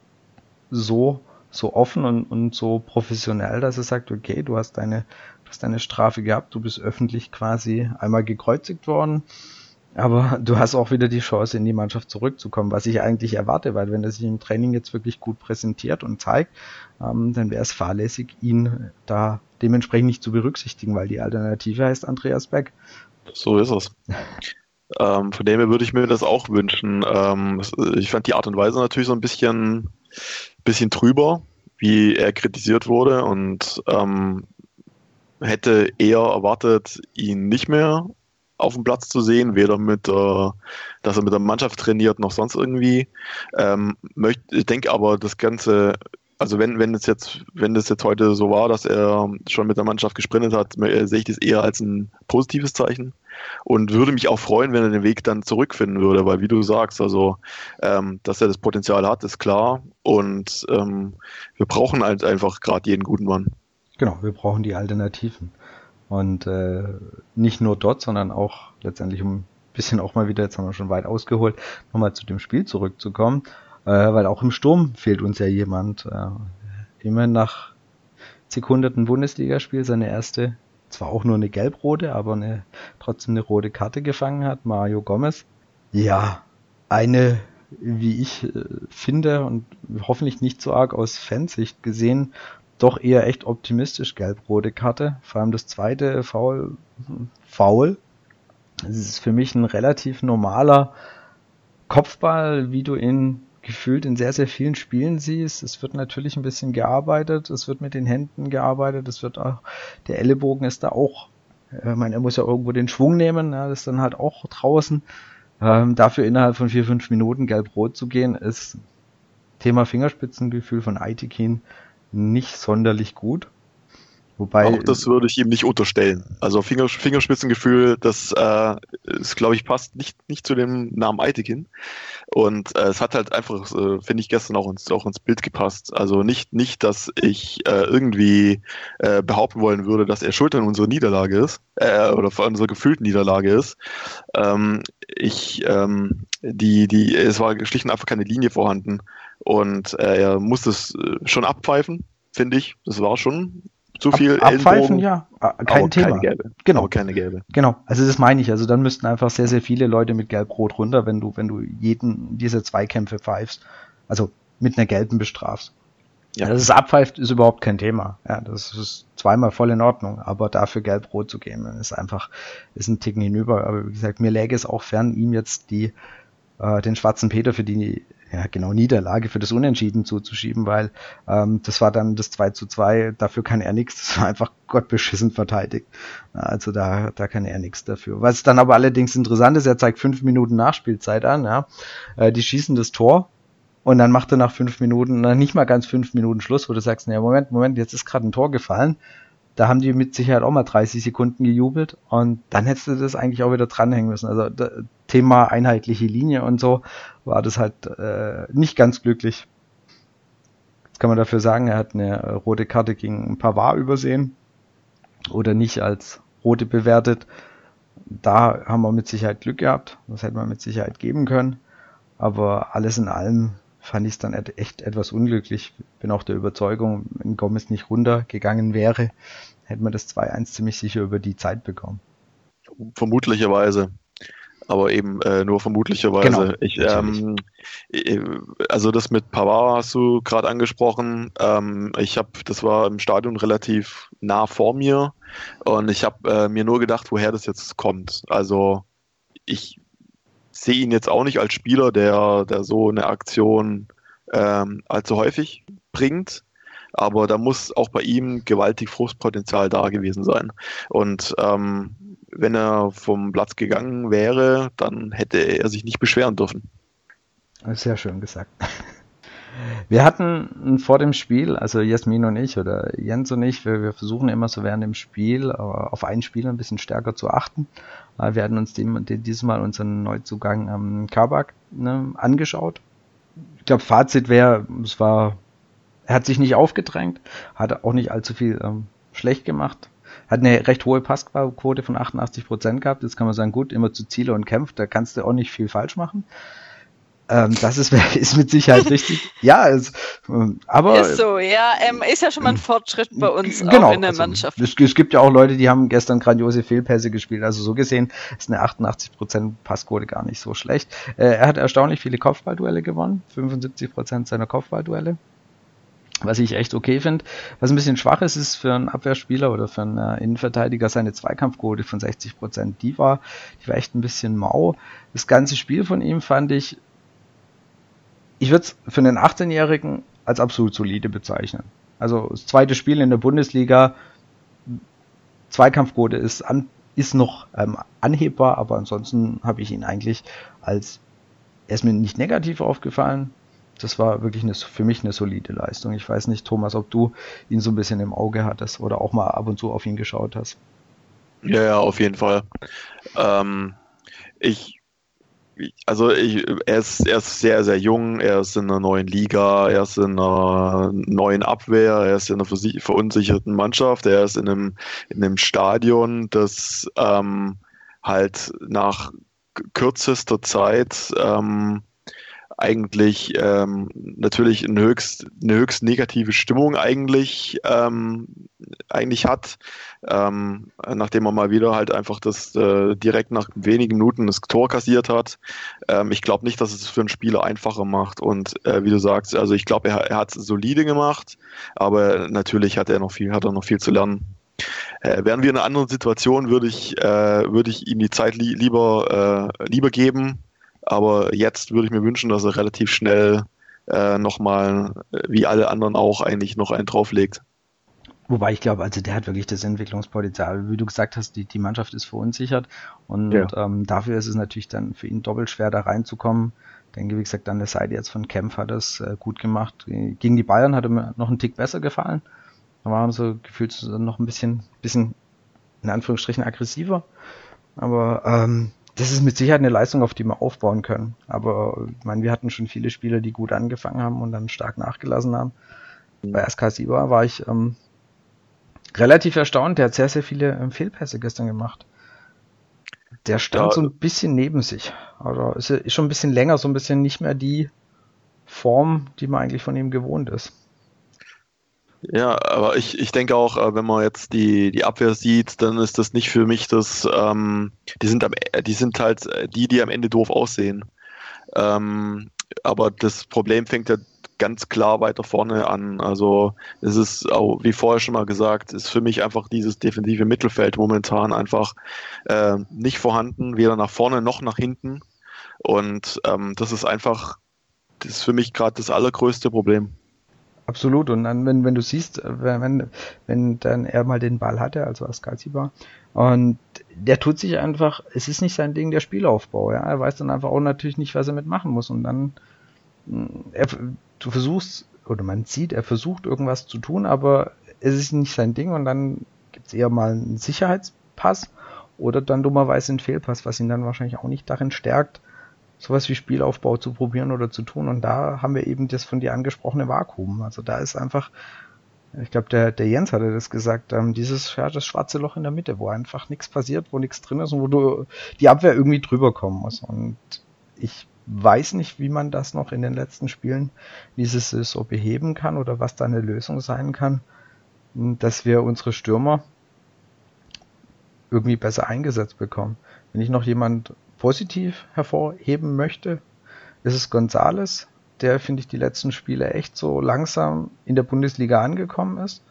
so, so offen und, und so professionell, dass er sagt, okay, du hast deine, du hast deine Strafe gehabt, du bist öffentlich quasi einmal gekreuzigt worden aber du hast auch wieder die Chance, in die Mannschaft zurückzukommen, was ich eigentlich erwarte, weil wenn er sich im Training jetzt wirklich gut präsentiert und zeigt, ähm, dann wäre es fahrlässig, ihn da dementsprechend nicht zu berücksichtigen, weil die Alternative heißt Andreas Beck. So ist es. ähm, von dem her würde ich mir das auch wünschen. Ähm, ich fand die Art und Weise natürlich so ein bisschen, bisschen trüber, wie er kritisiert wurde und ähm, hätte eher erwartet, ihn nicht mehr auf dem Platz zu sehen, weder mit, äh, dass er mit der Mannschaft trainiert, noch sonst irgendwie. Ähm, möcht, ich denke aber, das Ganze, also wenn, wenn es jetzt, wenn das jetzt heute so war, dass er schon mit der Mannschaft gesprintet hat, äh, sehe ich das eher als ein positives Zeichen und würde mich auch freuen, wenn er den Weg dann zurückfinden würde, weil wie du sagst, also ähm, dass er das Potenzial hat, ist klar und ähm, wir brauchen halt einfach gerade jeden guten Mann. Genau, wir brauchen die Alternativen. Und äh, nicht nur dort, sondern auch letztendlich um ein bisschen auch mal wieder, jetzt haben wir schon weit ausgeholt, nochmal zu dem Spiel zurückzukommen, äh, weil auch im Sturm fehlt uns ja jemand. Äh, immerhin nach sekundeten Bundesligaspiel seine erste, zwar auch nur eine gelb-rote, aber eine, trotzdem eine rote Karte gefangen hat, Mario Gomez. Ja, eine, wie ich äh, finde und hoffentlich nicht so arg aus Fansicht gesehen, doch eher echt optimistisch gelb-rote Karte. Vor allem das zweite Foul. Foul. Es ist für mich ein relativ normaler Kopfball, wie du ihn gefühlt in sehr, sehr vielen Spielen siehst. Es wird natürlich ein bisschen gearbeitet, es wird mit den Händen gearbeitet, es wird auch, der Ellenbogen ist da auch, äh, ich meine, er muss ja irgendwo den Schwung nehmen, ja, das ist dann halt auch draußen. Ähm, dafür innerhalb von vier, fünf Minuten gelb-rot zu gehen, ist Thema Fingerspitzengefühl von Aitikin nicht sonderlich gut. Wobei, auch das würde ich ihm nicht unterstellen. Also Finger, Fingerspitzengefühl, das äh, ist, glaube ich, passt nicht, nicht zu dem Namen Eitekin. Und äh, es hat halt einfach, äh, finde ich, gestern auch ins, auch ins Bild gepasst. Also nicht, nicht dass ich äh, irgendwie äh, behaupten wollen würde, dass er schuld an unserer Niederlage ist, äh, oder an unserer gefühlten Niederlage ist. Ähm, ich, ähm, die, die, es war schlicht und einfach keine Linie vorhanden. Und äh, er musste es äh, schon abpfeifen, finde ich. Das war schon zu viel Ab, Abpfeifen, ja, kein Thema. Keine gelbe. Genau. Aber keine gelbe. Genau. Also das meine ich. Also dann müssten einfach sehr, sehr viele Leute mit Gelb-Rot runter, wenn du, wenn du jeden dieser Zweikämpfe pfeifst. Also mit einer gelben bestrafst. Ja. Dass es abpfeift, ist überhaupt kein Thema. Ja, das ist zweimal voll in Ordnung. Aber dafür Gelb-Rot zu geben, ist einfach, ist ein Ticken hinüber. Aber wie gesagt, mir läge es auch fern, ihm jetzt die, äh, den schwarzen Peter für die ja, genau Niederlage für das Unentschieden zuzuschieben, weil ähm, das war dann das 2 zu 2, dafür kann er nichts, das war einfach gottbeschissen verteidigt. Also da, da kann er nichts dafür. Was dann aber allerdings interessant ist, er zeigt fünf Minuten Nachspielzeit an, ja. Äh, die schießen das Tor und dann macht er nach fünf Minuten, na, nicht mal ganz fünf Minuten Schluss, wo du sagst, naja, Moment, Moment, jetzt ist gerade ein Tor gefallen. Da haben die mit Sicherheit auch mal 30 Sekunden gejubelt und dann hättest du das eigentlich auch wieder dranhängen müssen. Also Thema einheitliche Linie und so war das halt äh, nicht ganz glücklich. Jetzt kann man dafür sagen, er hat eine rote Karte gegen ein Pavard übersehen oder nicht als rote bewertet. Da haben wir mit Sicherheit Glück gehabt. Das hätte man mit Sicherheit geben können. Aber alles in allem fand ich es dann echt etwas unglücklich. Bin auch der Überzeugung, wenn Gomez nicht runtergegangen wäre, hätte man das 2-1 ziemlich sicher über die Zeit bekommen. Vermutlicherweise aber eben äh, nur vermutlicherweise. Genau, ich, ähm, also das mit Pavard hast du gerade angesprochen. Ähm, ich habe, das war im Stadion relativ nah vor mir und ich habe äh, mir nur gedacht, woher das jetzt kommt. Also ich sehe ihn jetzt auch nicht als Spieler, der, der so eine Aktion ähm, allzu häufig bringt. aber da muss auch bei ihm gewaltig Frustpotenzial da gewesen sein. Und ähm, wenn er vom Platz gegangen wäre, dann hätte er sich nicht beschweren dürfen. Sehr schön gesagt. Wir hatten vor dem Spiel, also Jasmin und ich oder Jens und ich, wir, wir versuchen immer so während dem Spiel auf einen Spieler ein bisschen stärker zu achten. Wir hatten uns dem, dieses Mal unseren Neuzugang am Kabak ne, angeschaut. Ich glaube, Fazit wäre, es war, er hat sich nicht aufgedrängt, hat auch nicht allzu viel ähm, schlecht gemacht. Hat eine recht hohe Passquote von 88% gehabt. Jetzt kann man sagen, gut, immer zu Ziele und kämpft, da kannst du auch nicht viel falsch machen. Ähm, das ist, ist mit Sicherheit richtig. Ja, es, ähm, aber. Ist so, ja. Ähm, ist ja schon mal ein Fortschritt bei uns genau, auch in der also, Mannschaft. Es, es, gibt ja auch Leute, die haben gestern grandiose Fehlpässe gespielt. Also so gesehen ist eine 88% Passquote gar nicht so schlecht. Äh, er hat erstaunlich viele Kopfballduelle gewonnen. 75% seiner Kopfballduelle. Was ich echt okay finde. Was ein bisschen schwach ist, ist für einen Abwehrspieler oder für einen äh, Innenverteidiger seine Zweikampfquote von 60%. Die war, die war echt ein bisschen mau. Das ganze Spiel von ihm fand ich ich würde es für einen 18-Jährigen als absolut solide bezeichnen. Also das zweite Spiel in der Bundesliga, Zweikampfquote ist, an, ist noch ähm, anhebbar, aber ansonsten habe ich ihn eigentlich als, er ist mir nicht negativ aufgefallen. Das war wirklich eine, für mich eine solide Leistung. Ich weiß nicht, Thomas, ob du ihn so ein bisschen im Auge hattest oder auch mal ab und zu auf ihn geschaut hast. Ja, ja, auf jeden Fall. Ähm, ich also ich, er, ist, er ist sehr, sehr jung, er ist in einer neuen Liga, er ist in einer neuen Abwehr, er ist in einer verunsicherten Mannschaft, er ist in einem, in einem Stadion, das ähm, halt nach kürzester Zeit ähm, eigentlich ähm, natürlich eine höchst, eine höchst negative Stimmung eigentlich, ähm, eigentlich hat, ähm, nachdem man mal wieder halt einfach das äh, direkt nach wenigen Minuten das Tor kassiert hat. Ähm, ich glaube nicht, dass es für einen Spieler einfacher macht und äh, wie du sagst, also ich glaube, er, er hat es solide gemacht, aber natürlich hat er noch viel, hat er noch viel zu lernen. Äh, wären wir in einer anderen Situation, würde ich, äh, würde ich ihm die Zeit li lieber, äh, lieber geben, aber jetzt würde ich mir wünschen, dass er relativ schnell äh, nochmal, äh, wie alle anderen auch, eigentlich noch einen drauflegt. Wobei ich glaube, also der hat wirklich das Entwicklungspotenzial. Wie du gesagt hast, die, die Mannschaft ist verunsichert und ja. ähm, dafür ist es natürlich dann für ihn doppelt schwer, da reinzukommen. Ich denke, wie gesagt, an der Seite jetzt von Kempf hat es äh, gut gemacht. Gegen die Bayern hat er mir noch einen Tick besser gefallen. Da waren so gefühlt noch ein bisschen, bisschen in Anführungsstrichen aggressiver. Aber ähm, das ist mit Sicherheit eine Leistung, auf die wir aufbauen können. Aber ich meine, wir hatten schon viele Spieler, die gut angefangen haben und dann stark nachgelassen haben. Mhm. Bei SK Siba war ich ähm, relativ erstaunt. Der hat sehr, sehr viele ähm, Fehlpässe gestern gemacht. Der stand ja. so ein bisschen neben sich. Also ist, ist schon ein bisschen länger, so ein bisschen nicht mehr die Form, die man eigentlich von ihm gewohnt ist. Ja, aber ich, ich denke auch, äh, wenn man jetzt die, die Abwehr sieht, dann ist das nicht für mich das, ähm, die sind am, die sind halt die, die am Ende doof aussehen. Ähm, aber das Problem fängt ja ganz klar weiter vorne an. Also es ist auch, wie vorher schon mal gesagt, ist für mich einfach dieses defensive Mittelfeld momentan einfach äh, nicht vorhanden, weder nach vorne noch nach hinten. Und ähm, das ist einfach, das ist für mich gerade das allergrößte Problem. Absolut. Und dann, wenn, wenn du siehst, wenn, wenn dann er mal den Ball hatte, also Askalziba, und der tut sich einfach, es ist nicht sein Ding, der Spielaufbau, ja. Er weiß dann einfach auch natürlich nicht, was er mitmachen muss. Und dann, mm, er, du versuchst, oder man sieht, er versucht irgendwas zu tun, aber es ist nicht sein Ding und dann gibt es eher mal einen Sicherheitspass oder dann dummerweise einen Fehlpass, was ihn dann wahrscheinlich auch nicht darin stärkt, sowas wie Spielaufbau zu probieren oder zu tun. Und da haben wir eben das von dir angesprochene Vakuum. Also da ist einfach, ich glaube, der, der Jens hatte das gesagt, ähm, dieses ja, das schwarze Loch in der Mitte, wo einfach nichts passiert, wo nichts drin ist und wo du die Abwehr irgendwie drüber kommen muss. Und ich weiß nicht, wie man das noch in den letzten Spielen dieses so beheben kann oder was da eine Lösung sein kann, dass wir unsere Stürmer irgendwie besser eingesetzt bekommen. Wenn ich noch jemand positiv hervorheben möchte, ist es Gonzales, der, finde ich, die letzten Spiele echt so langsam in der Bundesliga angekommen ist.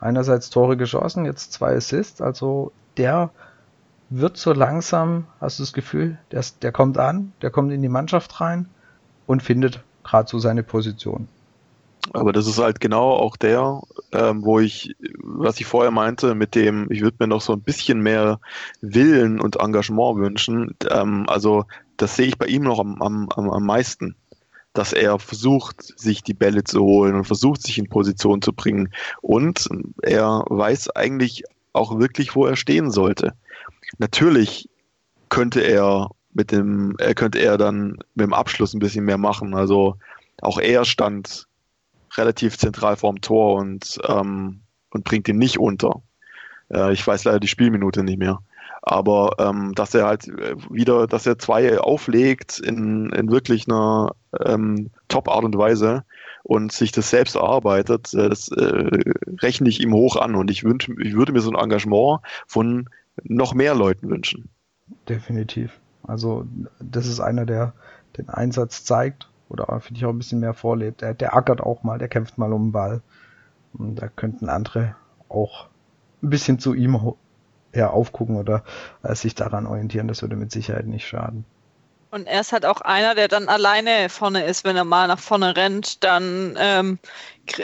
Einerseits Tore geschossen, jetzt zwei Assists, also der wird so langsam, hast du das Gefühl, der, der kommt an, der kommt in die Mannschaft rein und findet gerade so seine Position. Aber das ist halt genau auch der, ähm, wo ich, was ich vorher meinte, mit dem, ich würde mir noch so ein bisschen mehr Willen und Engagement wünschen. Ähm, also das sehe ich bei ihm noch am, am, am meisten, dass er versucht, sich die Bälle zu holen und versucht, sich in Position zu bringen. Und er weiß eigentlich auch wirklich, wo er stehen sollte. Natürlich könnte er mit dem, er könnte er dann mit dem Abschluss ein bisschen mehr machen. Also auch er stand relativ zentral vorm Tor und, ähm, und bringt ihn nicht unter. Äh, ich weiß leider die Spielminute nicht mehr. Aber ähm, dass er halt äh, wieder, dass er zwei auflegt in, in wirklich einer ähm, Top-Art und Weise und sich das selbst erarbeitet, äh, das äh, rechne ich ihm hoch an. Und ich, wünsch, ich würde mir so ein Engagement von noch mehr Leuten wünschen. Definitiv. Also das ist einer, der den Einsatz zeigt oder finde ich auch ein bisschen mehr vorlebt. Der, der ackert auch mal, der kämpft mal um den Ball. Und da könnten andere auch ein bisschen zu ihm ja, aufgucken oder äh, sich daran orientieren. Das würde mit Sicherheit nicht schaden. Und er ist halt auch einer, der dann alleine vorne ist, wenn er mal nach vorne rennt, dann ähm,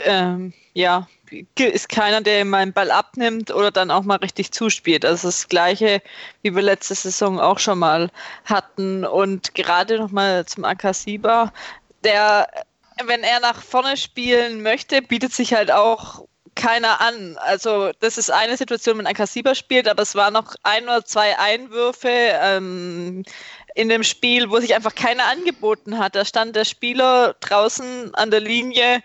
ähm, ja, ist keiner, der ihm einen Ball abnimmt oder dann auch mal richtig zuspielt. Ist das Gleiche, wie wir letzte Saison auch schon mal hatten. Und gerade nochmal zum Akasiba, der, wenn er nach vorne spielen möchte, bietet sich halt auch keiner an. Also das ist eine Situation, wenn Akasiba spielt, aber es war noch ein oder zwei Einwürfe. Ähm, in dem Spiel, wo sich einfach keiner angeboten hat. Da stand der Spieler draußen an der Linie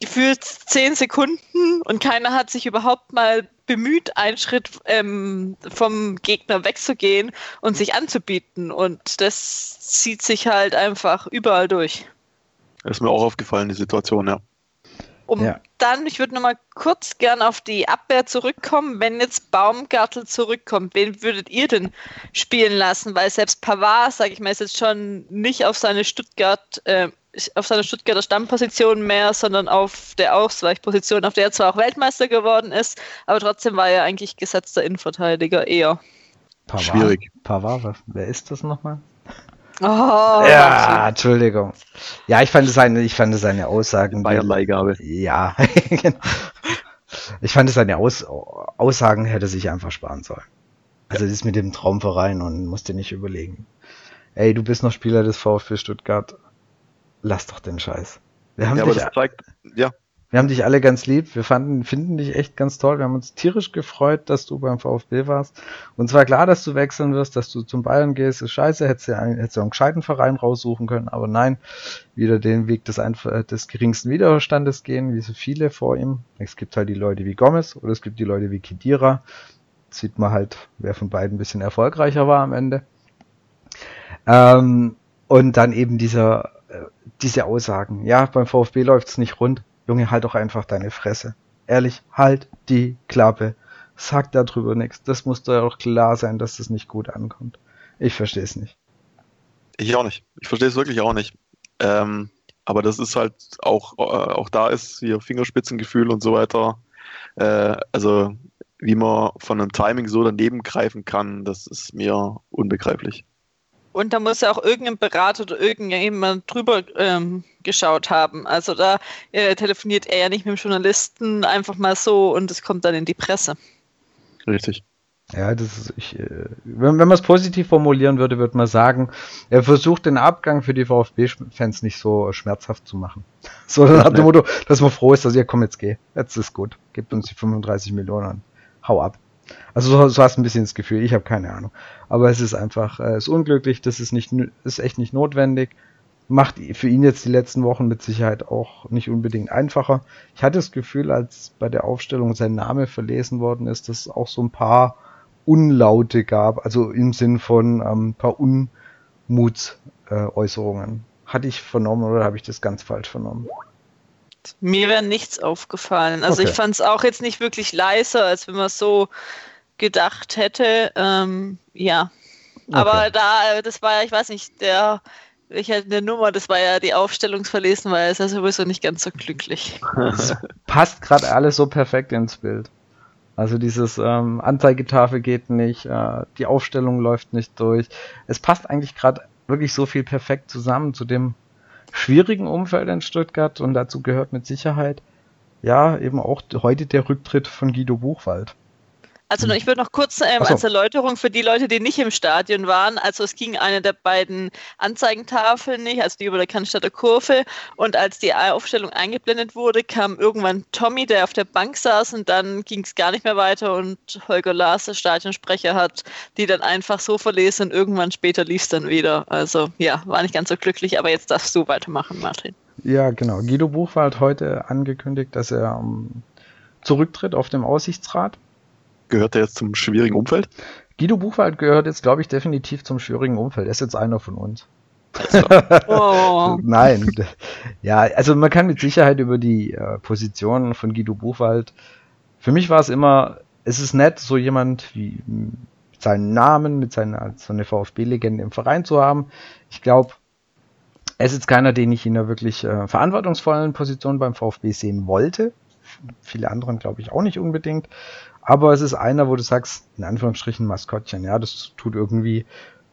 gefühlt zehn Sekunden und keiner hat sich überhaupt mal bemüht, einen Schritt ähm, vom Gegner wegzugehen und sich anzubieten. Und das zieht sich halt einfach überall durch. Das ist mir auch aufgefallen, die Situation, ja. Um ja. dann, ich würde nochmal kurz gern auf die Abwehr zurückkommen. Wenn jetzt Baumgartel zurückkommt, wen würdet ihr denn spielen lassen? Weil selbst Pavard, sage ich mal, ist jetzt schon nicht auf seine Stuttgart, äh, auf seine Stuttgarter Stammposition mehr, sondern auf der Ausweichposition, auf der er zwar auch Weltmeister geworden ist, aber trotzdem war er eigentlich gesetzter Innenverteidiger eher. Pavard, Schwierig. Pavard, wer ist das nochmal? Oh, ja, Entschuldigung. Ja, ich fand seine, ich fand seine Aussagen. Bayern-Leihgabe. Ja, genau. Ich fand seine Aus, Aussagen hätte sich einfach sparen sollen. Also das ist mit dem Traumverein und musste nicht überlegen. Ey, du bist noch Spieler des VfB Stuttgart. Lass doch den Scheiß. Wir haben ja, aber das zeigt, ja. Wir haben dich alle ganz lieb. Wir fanden, finden dich echt ganz toll. Wir haben uns tierisch gefreut, dass du beim VfB warst. Und zwar klar, dass du wechseln wirst, dass du zum Bayern gehst. Ist scheiße. Hättest du, einen, hättest du einen gescheiten Verein raussuchen können. Aber nein, wieder den Weg des, des geringsten Widerstandes gehen, wie so viele vor ihm. Es gibt halt die Leute wie Gomez oder es gibt die Leute wie Kidira. Sieht man halt, wer von beiden ein bisschen erfolgreicher war am Ende. Ähm, und dann eben dieser, äh, diese Aussagen. Ja, beim VfB läuft's nicht rund Junge, halt doch einfach deine Fresse. Ehrlich, halt die Klappe. Sag darüber nichts. Das muss doch auch klar sein, dass das nicht gut ankommt. Ich verstehe es nicht. Ich auch nicht. Ich verstehe es wirklich auch nicht. Ähm, aber das ist halt auch, äh, auch da ist hier Fingerspitzengefühl und so weiter. Äh, also, wie man von einem Timing so daneben greifen kann, das ist mir unbegreiflich. Und da muss ja auch irgendein Berater oder irgendjemand drüber ähm, geschaut haben. Also da äh, telefoniert er ja nicht mit dem Journalisten einfach mal so und es kommt dann in die Presse. Richtig. Ja, das ist, ich, äh, wenn, wenn man es positiv formulieren würde, würde man sagen, er versucht den Abgang für die VfB-Fans nicht so schmerzhaft zu machen. So nach dem Motto, dass man froh ist, dass ihr komm jetzt geh. Jetzt ist gut. Gebt uns die 35 Millionen. Hau ab. Also so, so hast du ein bisschen das Gefühl, ich habe keine Ahnung. Aber es ist einfach, äh, ist unglücklich, das ist nicht, ist echt nicht notwendig. Macht für ihn jetzt die letzten Wochen mit Sicherheit auch nicht unbedingt einfacher. Ich hatte das Gefühl, als bei der Aufstellung sein Name verlesen worden ist, dass es auch so ein paar Unlaute gab, also im Sinn von ähm, ein paar Unmutsäußerungen. Äh, Hatte ich vernommen oder habe ich das ganz falsch vernommen? Mir wäre nichts aufgefallen. Also okay. ich fand es auch jetzt nicht wirklich leiser, als wenn man so gedacht hätte. Ähm, ja. Okay. Aber da, das war ja, ich weiß nicht, der, ich hatte eine Nummer, das war ja die Aufstellungsverlesen, weil es ja sowieso nicht ganz so glücklich. Es passt gerade alles so perfekt ins Bild. Also dieses ähm, Anzeigetafel geht nicht, äh, die Aufstellung läuft nicht durch. Es passt eigentlich gerade wirklich so viel perfekt zusammen zu dem schwierigen Umfeld in Stuttgart und dazu gehört mit Sicherheit ja eben auch heute der Rücktritt von Guido Buchwald. Also ich würde noch kurz ähm, so. als Erläuterung für die Leute, die nicht im Stadion waren. Also es ging eine der beiden Anzeigentafeln nicht, also die über der Cannstatter Kurve. Und als die Aufstellung eingeblendet wurde, kam irgendwann Tommy, der auf der Bank saß und dann ging es gar nicht mehr weiter und Holger Lars, der Stadionsprecher, hat die dann einfach so verlesen und irgendwann später lief es dann wieder. Also ja, war nicht ganz so glücklich, aber jetzt darfst du weitermachen, Martin. Ja, genau. Guido Buchwald heute angekündigt, dass er um, ähm, zurücktritt auf dem Aussichtsrat Gehört er jetzt zum schwierigen Umfeld? Guido Buchwald gehört jetzt, glaube ich, definitiv zum schwierigen Umfeld. Er ist jetzt einer von uns. oh. Nein. Ja, also man kann mit Sicherheit über die äh, Position von Guido Buchwald. Für mich war es immer, es ist nett, so jemand wie mit seinen Namen, mit seiner so eine VfB-Legende im Verein zu haben. Ich glaube, er ist jetzt keiner, den ich in einer wirklich äh, verantwortungsvollen Position beim VfB sehen wollte. Viele anderen glaube ich auch nicht unbedingt. Aber es ist einer, wo du sagst, in Anführungsstrichen Maskottchen, ja, das tut irgendwie,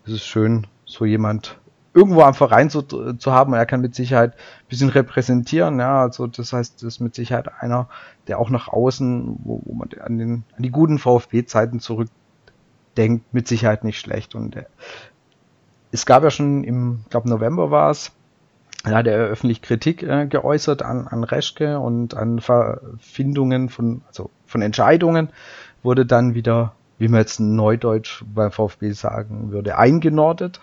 es ist schön, so jemand irgendwo am Verein zu, zu haben. Er kann mit Sicherheit ein bisschen repräsentieren, ja, also das heißt, das ist mit Sicherheit einer, der auch nach außen, wo, wo man an, den, an die guten VfB-Zeiten zurückdenkt, mit Sicherheit nicht schlecht. Und äh, es gab ja schon im, ich glaube November war es, da hat er öffentlich Kritik äh, geäußert an, an Reschke und an Verfindungen von, also von Entscheidungen, wurde dann wieder, wie man jetzt Neudeutsch beim VfB sagen würde, eingenordet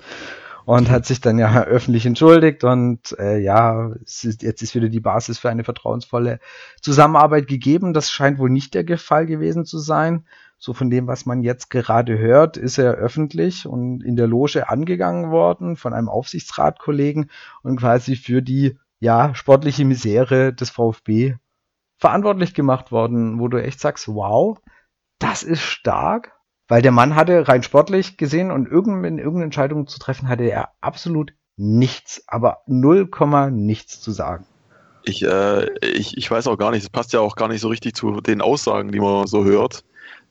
und hat sich dann ja öffentlich entschuldigt und äh, ja, ist, jetzt ist wieder die Basis für eine vertrauensvolle Zusammenarbeit gegeben. Das scheint wohl nicht der Fall gewesen zu sein. So von dem, was man jetzt gerade hört, ist er öffentlich und in der Loge angegangen worden von einem Aufsichtsratkollegen und quasi für die ja sportliche Misere des VfB verantwortlich gemacht worden, wo du echt sagst, wow, das ist stark, weil der Mann hatte rein sportlich gesehen und irgendeine, irgendeine Entscheidung zu treffen, hatte er absolut nichts, aber 0, nichts zu sagen. Ich, äh, ich, ich weiß auch gar nicht, es passt ja auch gar nicht so richtig zu den Aussagen, die man so hört,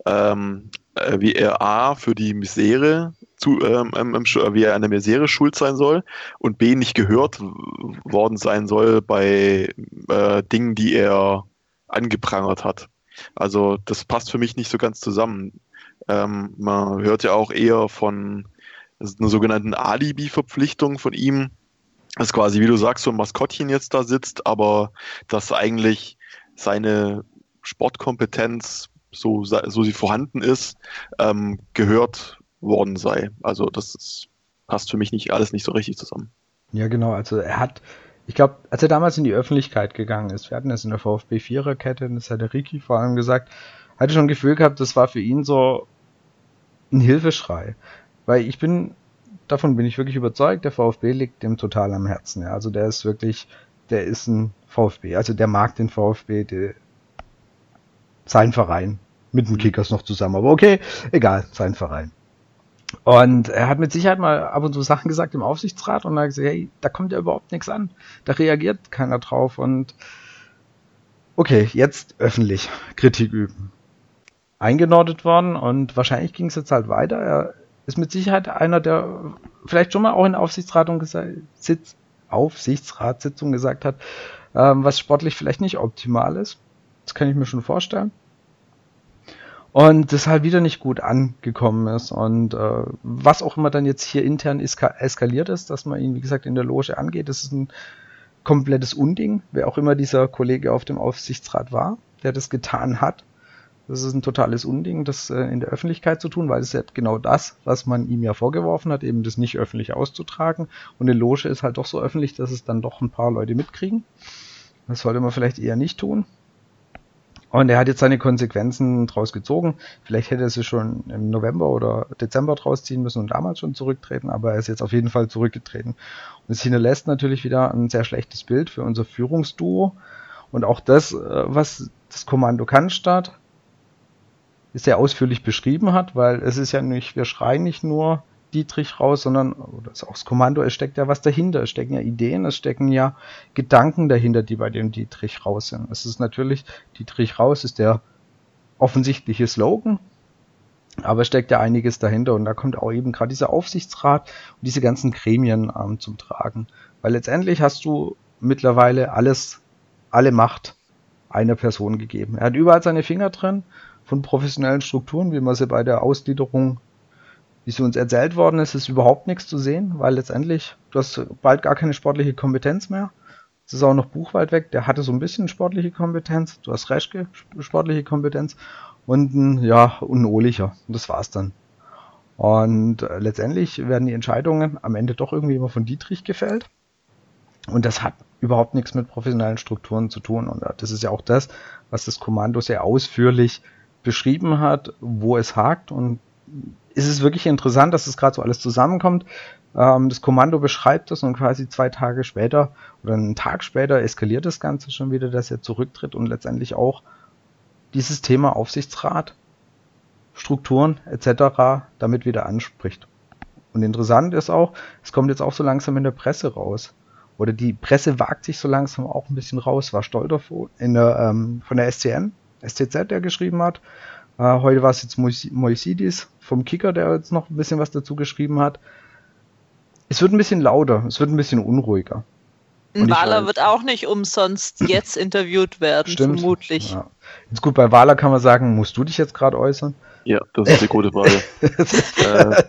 ähm, äh, wie er A für die Misere zu, ähm, ähm, wie er an der Misere schuld sein soll und B nicht gehört worden sein soll bei äh, Dingen, die er angeprangert hat. Also das passt für mich nicht so ganz zusammen. Ähm, man hört ja auch eher von einer sogenannten Alibi-Verpflichtung von ihm, dass quasi, wie du sagst, so ein Maskottchen jetzt da sitzt, aber dass eigentlich seine Sportkompetenz, so, so sie vorhanden ist, ähm, gehört worden sei. Also das ist, passt für mich nicht alles nicht so richtig zusammen. Ja, genau. Also er hat ich glaube, als er damals in die Öffentlichkeit gegangen ist, wir hatten das in der VfB Viererkette, das hat der Ricky vor allem gesagt, hatte schon ein Gefühl gehabt, das war für ihn so ein Hilfeschrei. Weil ich bin, davon bin ich wirklich überzeugt, der VfB liegt dem total am Herzen. Ja. Also der ist wirklich, der ist ein VfB. Also der mag den VfB, der, sein Verein. Mit dem Kickers noch zusammen. Aber okay, egal, sein Verein. Und er hat mit Sicherheit mal ab und zu Sachen gesagt im Aufsichtsrat und hat gesagt, hey, da kommt ja überhaupt nichts an. Da reagiert keiner drauf und okay, jetzt öffentlich Kritik üben. Eingenordet worden und wahrscheinlich ging es jetzt halt weiter. Er ist mit Sicherheit einer, der vielleicht schon mal auch in Aufsichtsratung Sitz, Aufsichtsratssitzung gesagt hat, ähm, was sportlich vielleicht nicht optimal ist. Das kann ich mir schon vorstellen und das halt wieder nicht gut angekommen ist und äh, was auch immer dann jetzt hier intern eskaliert ist, dass man ihn wie gesagt in der Loge angeht, das ist ein komplettes Unding, wer auch immer dieser Kollege auf dem Aufsichtsrat war, der das getan hat. Das ist ein totales Unding, das äh, in der Öffentlichkeit zu tun, weil es ja genau das, was man ihm ja vorgeworfen hat, eben das nicht öffentlich auszutragen. Und eine Loge ist halt doch so öffentlich, dass es dann doch ein paar Leute mitkriegen. Das sollte man vielleicht eher nicht tun. Und er hat jetzt seine Konsequenzen draus gezogen. Vielleicht hätte er sie schon im November oder Dezember draus ziehen müssen und damals schon zurücktreten, aber er ist jetzt auf jeden Fall zurückgetreten. Und es hinterlässt natürlich wieder ein sehr schlechtes Bild für unser Führungsduo. Und auch das, äh, was das Kommando Cannstatt sehr ausführlich beschrieben hat, weil es ist ja nicht, wir schreien nicht nur Dietrich raus, sondern oder auch das Kommando, es steckt ja was dahinter. Es stecken ja Ideen, es stecken ja Gedanken dahinter, die bei dem Dietrich raus sind. Es ist natürlich, Dietrich raus ist der offensichtliche Slogan. Aber steckt ja einiges dahinter und da kommt auch eben gerade dieser Aufsichtsrat und diese ganzen Gremien ähm, zum Tragen. Weil letztendlich hast du mittlerweile alles, alle Macht einer Person gegeben. Er hat überall seine Finger drin von professionellen Strukturen, wie man sie bei der Ausgliederung, wie sie uns erzählt worden ist, ist überhaupt nichts zu sehen, weil letztendlich du hast bald gar keine sportliche Kompetenz mehr. Es ist auch noch Buchwald weg, der hatte so ein bisschen sportliche Kompetenz. Du hast Reschke, sportliche Kompetenz und ein, ja, und ein Ohlicher. Und das war's dann. Und äh, letztendlich werden die Entscheidungen am Ende doch irgendwie immer von Dietrich gefällt. Und das hat überhaupt nichts mit professionellen Strukturen zu tun. Und das ist ja auch das, was das Kommando sehr ausführlich beschrieben hat, wo es hakt. Und ist es wirklich interessant, dass es das gerade so alles zusammenkommt. Ähm, das Kommando beschreibt das und quasi zwei Tage später oder einen Tag später eskaliert das Ganze schon wieder, dass er zurücktritt und letztendlich auch dieses Thema Aufsichtsrat, Strukturen etc. damit wieder anspricht. Und interessant ist auch, es kommt jetzt auch so langsam in der Presse raus. Oder die Presse wagt sich so langsam auch ein bisschen raus. War Stolter in der, ähm, von der SCN, STZ, der geschrieben hat. Äh, heute war es jetzt Moisidis vom Kicker, der jetzt noch ein bisschen was dazu geschrieben hat. Es wird ein bisschen lauter, es wird ein bisschen unruhiger. Wahler wird auch nicht umsonst jetzt interviewt werden, Stimmt. vermutlich. Ja. Jetzt gut, bei Wahler kann man sagen, musst du dich jetzt gerade äußern? Ja, das ist die gute Frage. äh,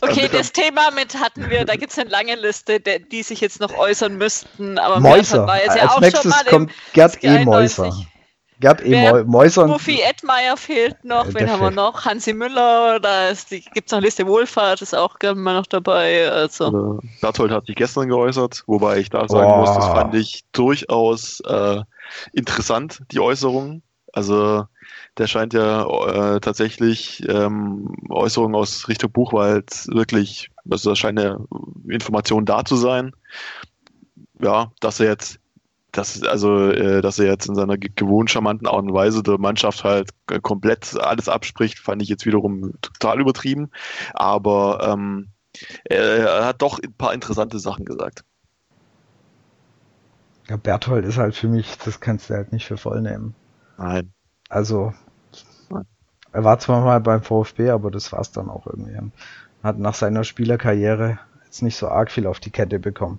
Okay, also, das Thema mit hatten wir, da gibt es eine lange Liste, der, die sich jetzt noch äußern müssten, aber Mäuser. war jetzt ja Als auch nächstes schon mal kommt Gerd E. Mäuser. Gerd E. Mäuser. Buffy Edmeier fehlt noch, äh, wen haben wir noch? Hansi Müller, da gibt es noch eine Liste Wohlfahrt, ist auch gerne mal noch dabei. Also. Berthold hat sich gestern geäußert, wobei ich da sagen oh. muss, das fand ich durchaus äh, interessant, die Äußerungen. Also der scheint ja äh, tatsächlich ähm, Äußerungen aus Richtung Buchwald wirklich, also da scheint eine Information da zu sein. Ja, dass er jetzt, dass, also, äh, dass er jetzt in seiner gewohnt charmanten Art und Weise der Mannschaft halt komplett alles abspricht, fand ich jetzt wiederum total übertrieben. Aber ähm, er, er hat doch ein paar interessante Sachen gesagt. Ja, Berthold ist halt für mich, das kannst du halt nicht für voll nehmen. Nein. Also, er war zwar mal beim VfB, aber das war es dann auch irgendwie. Hat nach seiner Spielerkarriere jetzt nicht so arg viel auf die Kette bekommen.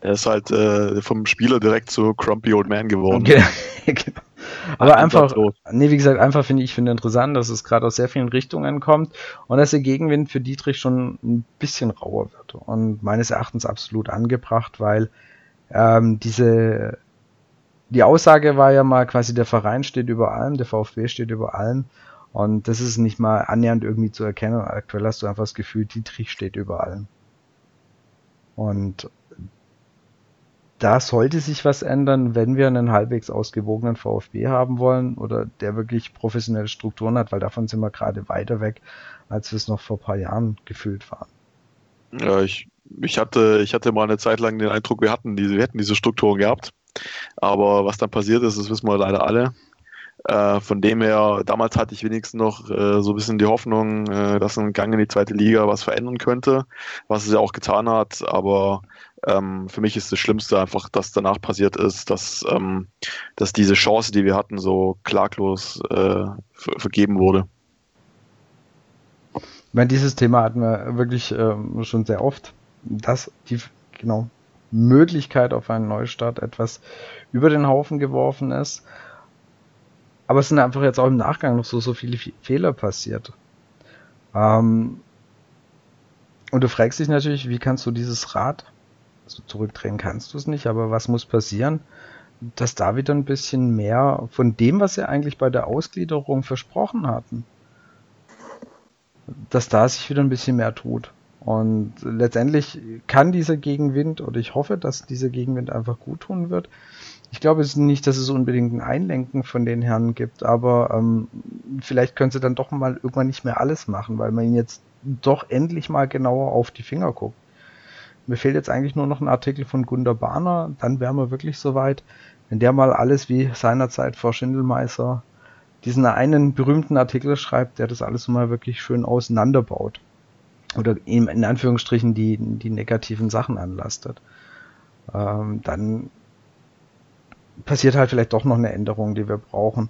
Er ist halt äh, vom Spieler direkt zu Crumpy Old Man geworden. genau. Aber einfach, nee, wie gesagt, einfach finde ich finde interessant, dass es gerade aus sehr vielen Richtungen kommt und dass der Gegenwind für Dietrich schon ein bisschen rauer wird und meines Erachtens absolut angebracht, weil ähm, diese die Aussage war ja mal quasi, der Verein steht über allem, der VfB steht über allem. Und das ist nicht mal annähernd irgendwie zu erkennen. Aktuell hast du einfach das Gefühl, Dietrich steht über allem. Und da sollte sich was ändern, wenn wir einen halbwegs ausgewogenen VfB haben wollen oder der wirklich professionelle Strukturen hat, weil davon sind wir gerade weiter weg, als wir es noch vor ein paar Jahren gefühlt waren. Ja, ich, ich, hatte, ich hatte mal eine Zeit lang den Eindruck, wir hatten diese, wir hätten diese Strukturen gehabt. Aber was dann passiert ist, das wissen wir leider alle. Äh, von dem her, damals hatte ich wenigstens noch äh, so ein bisschen die Hoffnung, äh, dass ein Gang in die zweite Liga was verändern könnte, was es ja auch getan hat. Aber ähm, für mich ist das Schlimmste einfach, dass danach passiert ist, dass, ähm, dass diese Chance, die wir hatten, so klaglos äh, vergeben wurde. Ich meine, dieses Thema hatten wir wirklich ähm, schon sehr oft, dass die, genau, Möglichkeit auf einen Neustart etwas über den Haufen geworfen ist. Aber es sind einfach jetzt auch im Nachgang noch so, so viele Fehler passiert. Ähm, und du fragst dich natürlich, wie kannst du dieses Rad, also zurückdrehen kannst du es nicht, aber was muss passieren, dass da wieder ein bisschen mehr von dem, was sie eigentlich bei der Ausgliederung versprochen hatten, dass da sich wieder ein bisschen mehr tut. Und letztendlich kann dieser Gegenwind, oder ich hoffe, dass dieser Gegenwind einfach gut tun wird. Ich glaube es nicht, dass es unbedingt ein Einlenken von den Herren gibt, aber ähm, vielleicht können sie dann doch mal irgendwann nicht mehr alles machen, weil man ihnen jetzt doch endlich mal genauer auf die Finger guckt. Mir fehlt jetzt eigentlich nur noch ein Artikel von Gunda Bahner, dann wären wir wirklich soweit, wenn der mal alles wie seinerzeit vor Schindelmeißer diesen einen berühmten Artikel schreibt, der das alles mal wirklich schön auseinanderbaut oder ihm in Anführungsstrichen die, die negativen Sachen anlastet, ähm, dann passiert halt vielleicht doch noch eine Änderung, die wir brauchen.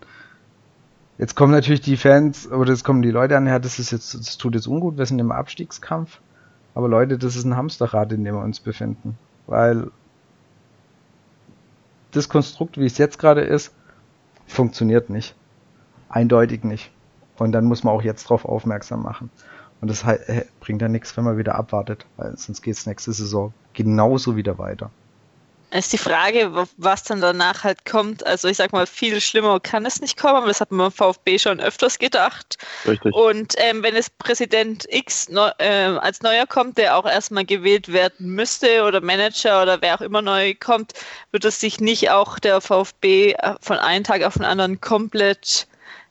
Jetzt kommen natürlich die Fans, oder es kommen die Leute an, ja, das ist jetzt, das tut jetzt ungut, wir sind im Abstiegskampf. Aber Leute, das ist ein Hamsterrad, in dem wir uns befinden. Weil das Konstrukt, wie es jetzt gerade ist, funktioniert nicht. Eindeutig nicht. Und dann muss man auch jetzt darauf aufmerksam machen. Und das bringt ja nichts, wenn man wieder abwartet, weil sonst geht es nächste Saison genauso wieder weiter. Es ist die Frage, was dann danach halt kommt. Also ich sag mal, viel schlimmer kann es nicht kommen, aber das hat man beim VfB schon öfters gedacht. Richtig. Und ähm, wenn es Präsident X neu, äh, als neuer kommt, der auch erstmal gewählt werden müsste oder Manager oder wer auch immer neu kommt, wird es sich nicht auch der VfB äh, von einem Tag auf den anderen komplett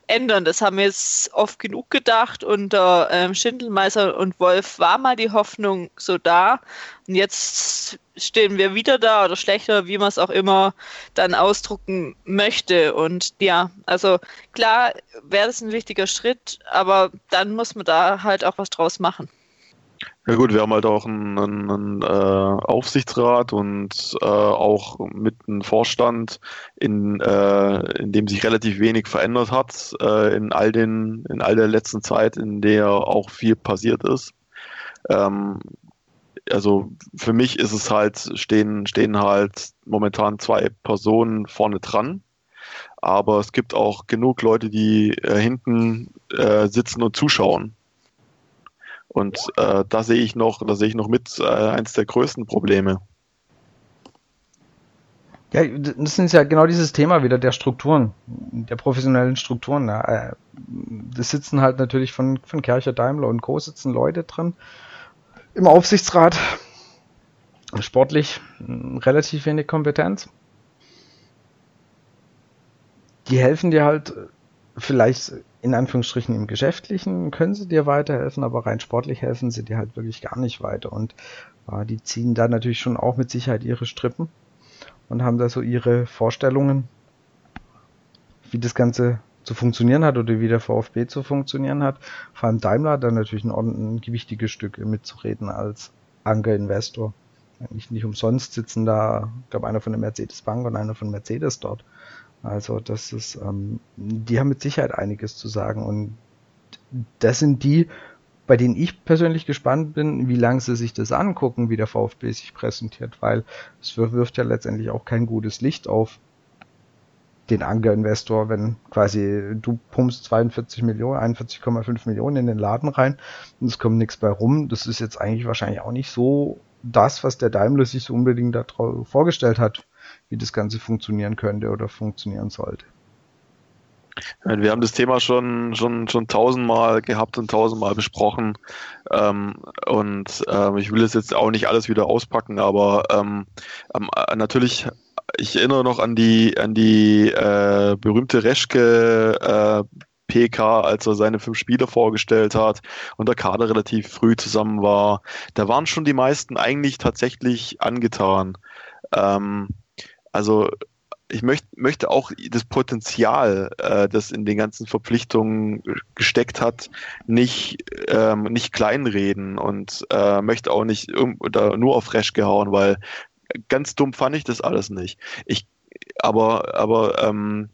ändern. Das haben wir jetzt oft genug gedacht. Unter ähm, Schindelmeister und Wolf war mal die Hoffnung so da. Und jetzt stehen wir wieder da oder schlechter, wie man es auch immer dann ausdrucken möchte. Und ja, also klar wäre das ein wichtiger Schritt, aber dann muss man da halt auch was draus machen. Ja gut, wir haben halt auch einen, einen, einen äh, Aufsichtsrat und äh, auch mit einem Vorstand, in, äh, in dem sich relativ wenig verändert hat äh, in all den in all der letzten Zeit, in der auch viel passiert ist. Ähm, also für mich ist es halt stehen stehen halt momentan zwei Personen vorne dran, aber es gibt auch genug Leute, die äh, hinten äh, sitzen und zuschauen. Und äh, da sehe ich noch, da sehe ich noch mit äh, eins der größten Probleme. Ja, das ist ja genau dieses Thema wieder der Strukturen, der professionellen Strukturen. Äh, das sitzen halt natürlich von, von Kercher, Daimler und Co. sitzen Leute drin. Im Aufsichtsrat sportlich relativ wenig Kompetenz. Die helfen dir halt vielleicht in Anführungsstrichen im Geschäftlichen können sie dir weiterhelfen, aber rein sportlich helfen sie dir halt wirklich gar nicht weiter. Und äh, die ziehen da natürlich schon auch mit Sicherheit ihre Strippen und haben da so ihre Vorstellungen, wie das Ganze zu funktionieren hat oder wie der VfB zu funktionieren hat. Vor allem Daimler hat da natürlich ein, ein gewichtiges Stück mitzureden als Anker-Investor. Nicht, nicht umsonst sitzen da, ich glaube, einer von der Mercedes Bank und einer von Mercedes dort. Also das ist, ähm, die haben mit Sicherheit einiges zu sagen und das sind die, bei denen ich persönlich gespannt bin, wie lange sie sich das angucken, wie der VfB sich präsentiert, weil es wirft ja letztendlich auch kein gutes Licht auf den Anker-Investor, wenn quasi du pumpst 42 Millionen, 41,5 Millionen in den Laden rein und es kommt nichts bei rum. Das ist jetzt eigentlich wahrscheinlich auch nicht so das, was der Daimler sich so unbedingt da vorgestellt hat wie das Ganze funktionieren könnte oder funktionieren sollte. Wir haben das Thema schon, schon, schon tausendmal gehabt und tausendmal besprochen. Ähm, und ähm, ich will es jetzt auch nicht alles wieder auspacken, aber ähm, ähm natürlich, ich erinnere noch an die, an die äh, berühmte Reschke äh, PK, als er seine fünf Spieler vorgestellt hat und der Kader relativ früh zusammen war. Da waren schon die meisten eigentlich tatsächlich angetan. Ähm, also ich möcht, möchte auch das Potenzial, äh, das in den ganzen Verpflichtungen gesteckt hat, nicht, ähm, nicht kleinreden und äh, möchte auch nicht oder nur auf Fresh gehauen, weil ganz dumm fand ich das alles nicht. Ich, aber aber ähm,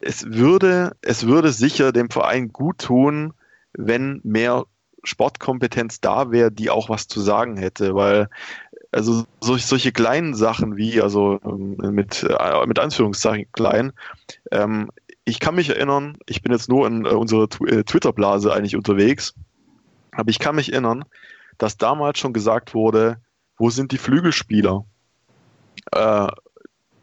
es würde, es würde sicher dem Verein gut tun, wenn mehr Sportkompetenz da wäre, die auch was zu sagen hätte, weil also solch, solche kleinen Sachen wie, also ähm, mit, äh, mit Anführungszeichen klein, ähm, ich kann mich erinnern, ich bin jetzt nur in äh, unserer äh, Twitter-Blase eigentlich unterwegs, aber ich kann mich erinnern, dass damals schon gesagt wurde, wo sind die Flügelspieler? Äh,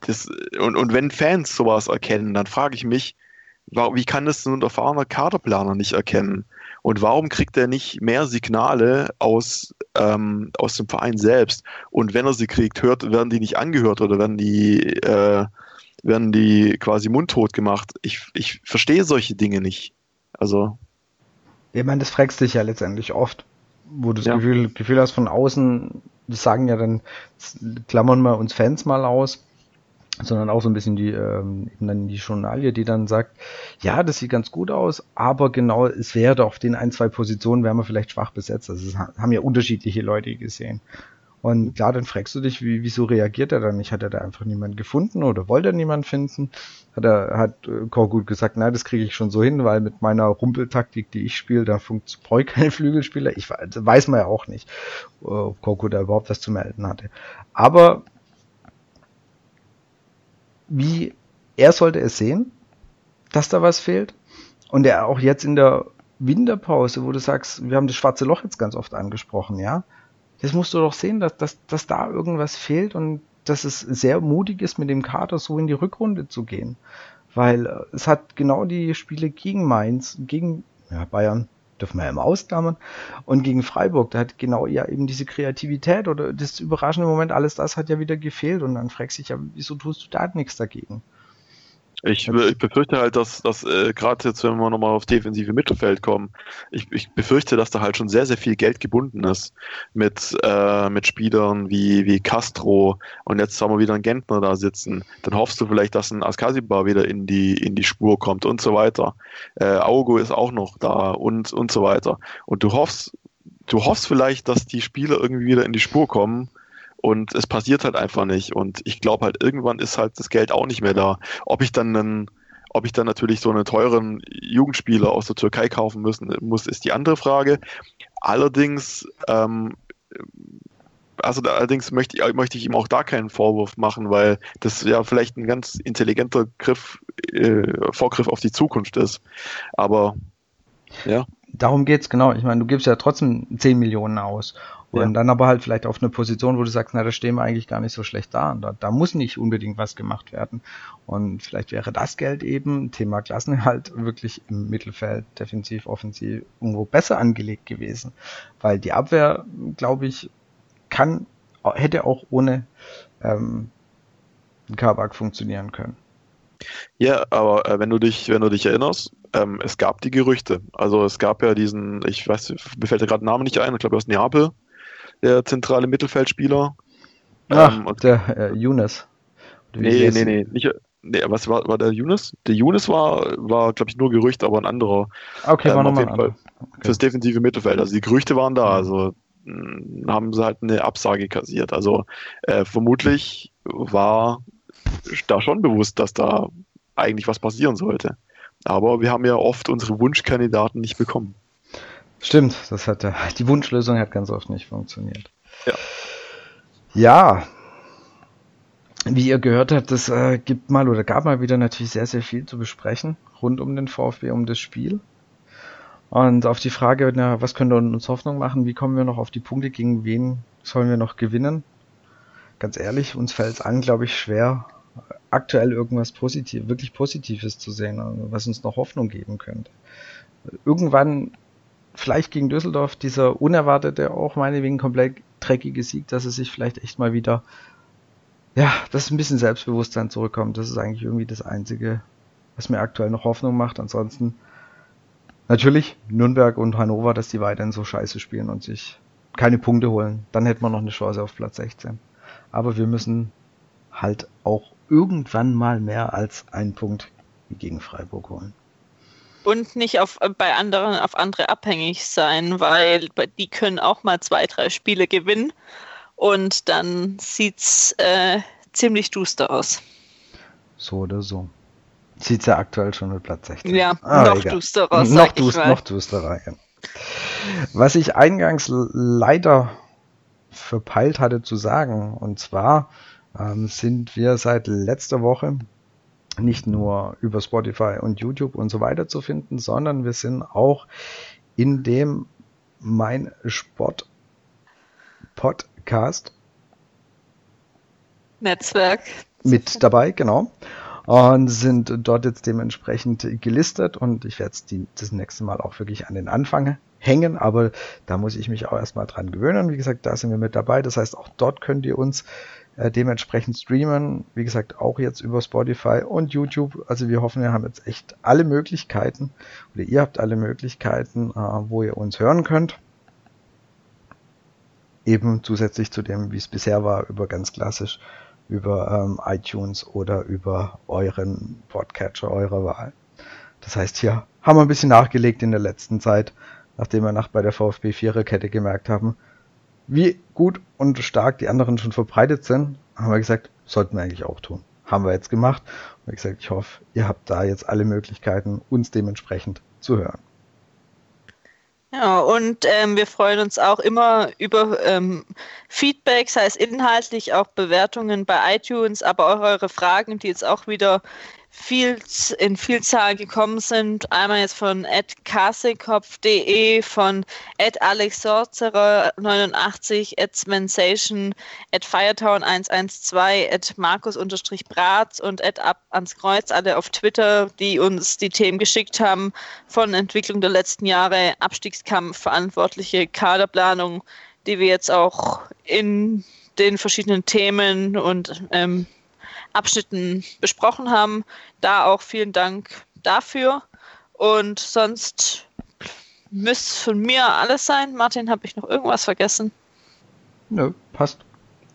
das, und, und wenn Fans sowas erkennen, dann frage ich mich, wie kann das ein erfahrener Kaderplaner nicht erkennen? Und warum kriegt er nicht mehr Signale aus, ähm, aus dem Verein selbst? Und wenn er sie kriegt, hört, werden die nicht angehört oder werden die, äh, werden die quasi mundtot gemacht? Ich, ich verstehe solche Dinge nicht. Also. Ich meine, das fragst dich ja letztendlich oft, wo du das ja. Gefühl, Gefühl hast von außen, das sagen ja dann, klammern wir uns Fans mal aus sondern auch so ein bisschen die, ähm, eben dann die Journalie, die dann sagt, ja, das sieht ganz gut aus, aber genau, es wäre doch auf den ein, zwei Positionen wären wir vielleicht schwach besetzt. Also es haben ja unterschiedliche Leute gesehen. Und klar, dann fragst du dich, wie, wieso reagiert er dann nicht? Hat er da einfach niemanden gefunden oder wollte er niemanden finden? Hat er, hat äh, Korgut gesagt, nein, das kriege ich schon so hin, weil mit meiner Rumpeltaktik, die ich spiele, da ich keine Flügelspieler. Ich weiß man ja auch nicht, ob Korgut da überhaupt was zu melden hatte. Aber wie er sollte es sehen, dass da was fehlt. Und er auch jetzt in der Winterpause, wo du sagst, wir haben das schwarze Loch jetzt ganz oft angesprochen, ja. Das musst du doch sehen, dass, dass, dass da irgendwas fehlt und dass es sehr mutig ist, mit dem Kader so in die Rückrunde zu gehen. Weil äh, es hat genau die Spiele gegen Mainz, gegen ja, Bayern, dürfen wir ja immer ausklammern, und gegen Freiburg, da hat genau ja eben diese Kreativität oder das überraschende Moment, alles das hat ja wieder gefehlt und dann fragst du dich ja, wieso tust du da nichts dagegen? Ich, ich, befürchte halt, dass, dass äh, gerade jetzt, wenn wir nochmal auf defensive Mittelfeld kommen, ich, ich, befürchte, dass da halt schon sehr, sehr viel Geld gebunden ist mit, äh, mit Spielern wie, wie Castro und jetzt haben wir wieder einen Gentner da sitzen. Dann hoffst du vielleicht, dass ein Askasibar wieder in die, in die Spur kommt und so weiter. Äh, Augo ist auch noch da und, und so weiter. Und du hoffst, du hoffst vielleicht, dass die Spieler irgendwie wieder in die Spur kommen und es passiert halt einfach nicht. Und ich glaube halt, irgendwann ist halt das Geld auch nicht mehr da. Ob ich dann einen, ob ich dann natürlich so einen teuren Jugendspieler aus der Türkei kaufen müssen muss, ist die andere Frage. Allerdings, ähm, also da, allerdings möchte ich, möchte ich ihm auch da keinen Vorwurf machen, weil das ja vielleicht ein ganz intelligenter Griff, äh, Vorgriff auf die Zukunft ist. Aber ja. Darum geht's genau. Ich meine, du gibst ja trotzdem 10 Millionen aus. Und ja. dann aber halt vielleicht auf eine Position, wo du sagst, na, da stehen wir eigentlich gar nicht so schlecht da. Und da, da muss nicht unbedingt was gemacht werden. Und vielleicht wäre das Geld eben, Thema Klassenerhalt, wirklich im Mittelfeld, defensiv, offensiv, irgendwo besser angelegt gewesen. Weil die Abwehr, glaube ich, kann, hätte auch ohne ähm, Kabak funktionieren können. Ja, aber äh, wenn du dich, wenn du dich erinnerst, ähm, es gab die Gerüchte. Also es gab ja diesen, ich weiß, mir fällt der gerade Name nicht ein, ich glaube aus Neapel, der zentrale Mittelfeldspieler. Ach, ähm, der äh, Younes. Nee, nee, nee, nicht, nee, was war, war der Younes? Der Younes war, war glaube ich, nur Gerücht, aber ein anderer. Okay, ähm, war nochmal ein okay. Fürs defensive Mittelfeld. Also die Gerüchte waren da, also mh, hm, haben sie halt eine Absage kassiert. Also äh, vermutlich war da schon bewusst, dass da eigentlich was passieren sollte. Aber wir haben ja oft unsere Wunschkandidaten nicht bekommen. Stimmt, das hat ja, die Wunschlösung hat ganz oft nicht funktioniert. Ja. Ja. Wie ihr gehört habt, es äh, gibt mal oder gab mal wieder natürlich sehr, sehr viel zu besprechen rund um den VfB, um das Spiel. Und auf die Frage, na, was könnte uns Hoffnung machen, wie kommen wir noch auf die Punkte, gegen wen sollen wir noch gewinnen? Ganz ehrlich, uns fällt es an, glaube ich, schwer, aktuell irgendwas positiv, wirklich Positives zu sehen, was uns noch Hoffnung geben könnte. Irgendwann vielleicht gegen Düsseldorf dieser unerwartete, auch meinetwegen komplett dreckige Sieg, dass es sich vielleicht echt mal wieder, ja, dass ein bisschen Selbstbewusstsein zurückkommt. Das ist eigentlich irgendwie das Einzige, was mir aktuell noch Hoffnung macht. Ansonsten natürlich Nürnberg und Hannover, dass die weiterhin so scheiße spielen und sich keine Punkte holen. Dann hätten wir noch eine Chance auf Platz 16. Aber wir müssen halt auch irgendwann mal mehr als einen Punkt gegen Freiburg holen und nicht auf, äh, bei anderen auf andere abhängig sein, weil die können auch mal zwei, drei Spiele gewinnen und dann sieht es äh, ziemlich duster aus. So oder so. Sieht es ja aktuell schon mit Platz 16. Ja, ah, noch egal. dusterer. Noch, dus noch dusterer, ja. Was ich eingangs leider verpeilt hatte zu sagen, und zwar ähm, sind wir seit letzter Woche nicht nur über Spotify und YouTube und so weiter zu finden, sondern wir sind auch in dem Mein Sport Podcast Netzwerk mit dabei, genau. Und sind dort jetzt dementsprechend gelistet und ich werde es das nächste Mal auch wirklich an den Anfang hängen, aber da muss ich mich auch erstmal dran gewöhnen. Wie gesagt, da sind wir mit dabei. Das heißt, auch dort könnt ihr uns äh, dementsprechend streamen. Wie gesagt, auch jetzt über Spotify und YouTube. Also wir hoffen, wir haben jetzt echt alle Möglichkeiten oder ihr habt alle Möglichkeiten, äh, wo ihr uns hören könnt. Eben zusätzlich zu dem, wie es bisher war, über ganz klassisch über ähm, iTunes oder über euren Podcatcher eurer Wahl. Das heißt, hier haben wir ein bisschen nachgelegt in der letzten Zeit, nachdem wir nach bei der VfB Viererkette gemerkt haben, wie gut und stark die anderen schon verbreitet sind, haben wir gesagt, sollten wir eigentlich auch tun. Haben wir jetzt gemacht. Und wie gesagt, ich hoffe, ihr habt da jetzt alle Möglichkeiten, uns dementsprechend zu hören. Ja, und ähm, wir freuen uns auch immer über ähm, Feedback, sei es inhaltlich, auch Bewertungen bei iTunes, aber auch eure Fragen, die jetzt auch wieder viel, in Vielzahl gekommen sind. Einmal jetzt von @kasekopf.de, von @alexsorcerer89, @svensation, @firetown112, @markus_bratz und ab ans Kreuz, alle auf Twitter, die uns die Themen geschickt haben von Entwicklung der letzten Jahre, Abstiegskampf, verantwortliche Kaderplanung, die wir jetzt auch in den verschiedenen Themen und ähm, Abschnitten besprochen haben. Da auch vielen Dank dafür. Und sonst müsste von mir alles sein. Martin, habe ich noch irgendwas vergessen? Nö, passt.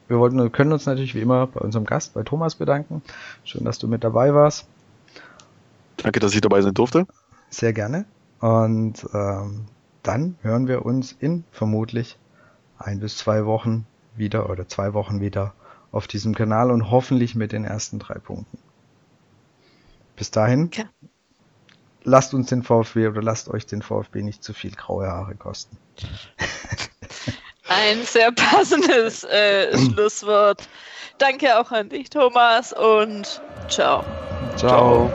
Wir wollten, können uns natürlich wie immer bei unserem Gast, bei Thomas, bedanken. Schön, dass du mit dabei warst. Danke, dass ich dabei sein durfte. Sehr gerne. Und ähm, dann hören wir uns in vermutlich ein bis zwei Wochen wieder oder zwei Wochen wieder auf diesem Kanal und hoffentlich mit den ersten drei Punkten. Bis dahin, okay. lasst uns den VfB oder lasst euch den VfB nicht zu viel graue Haare kosten. Ein sehr passendes äh, Schlusswort. Danke auch an dich, Thomas, und ciao. Ciao. ciao.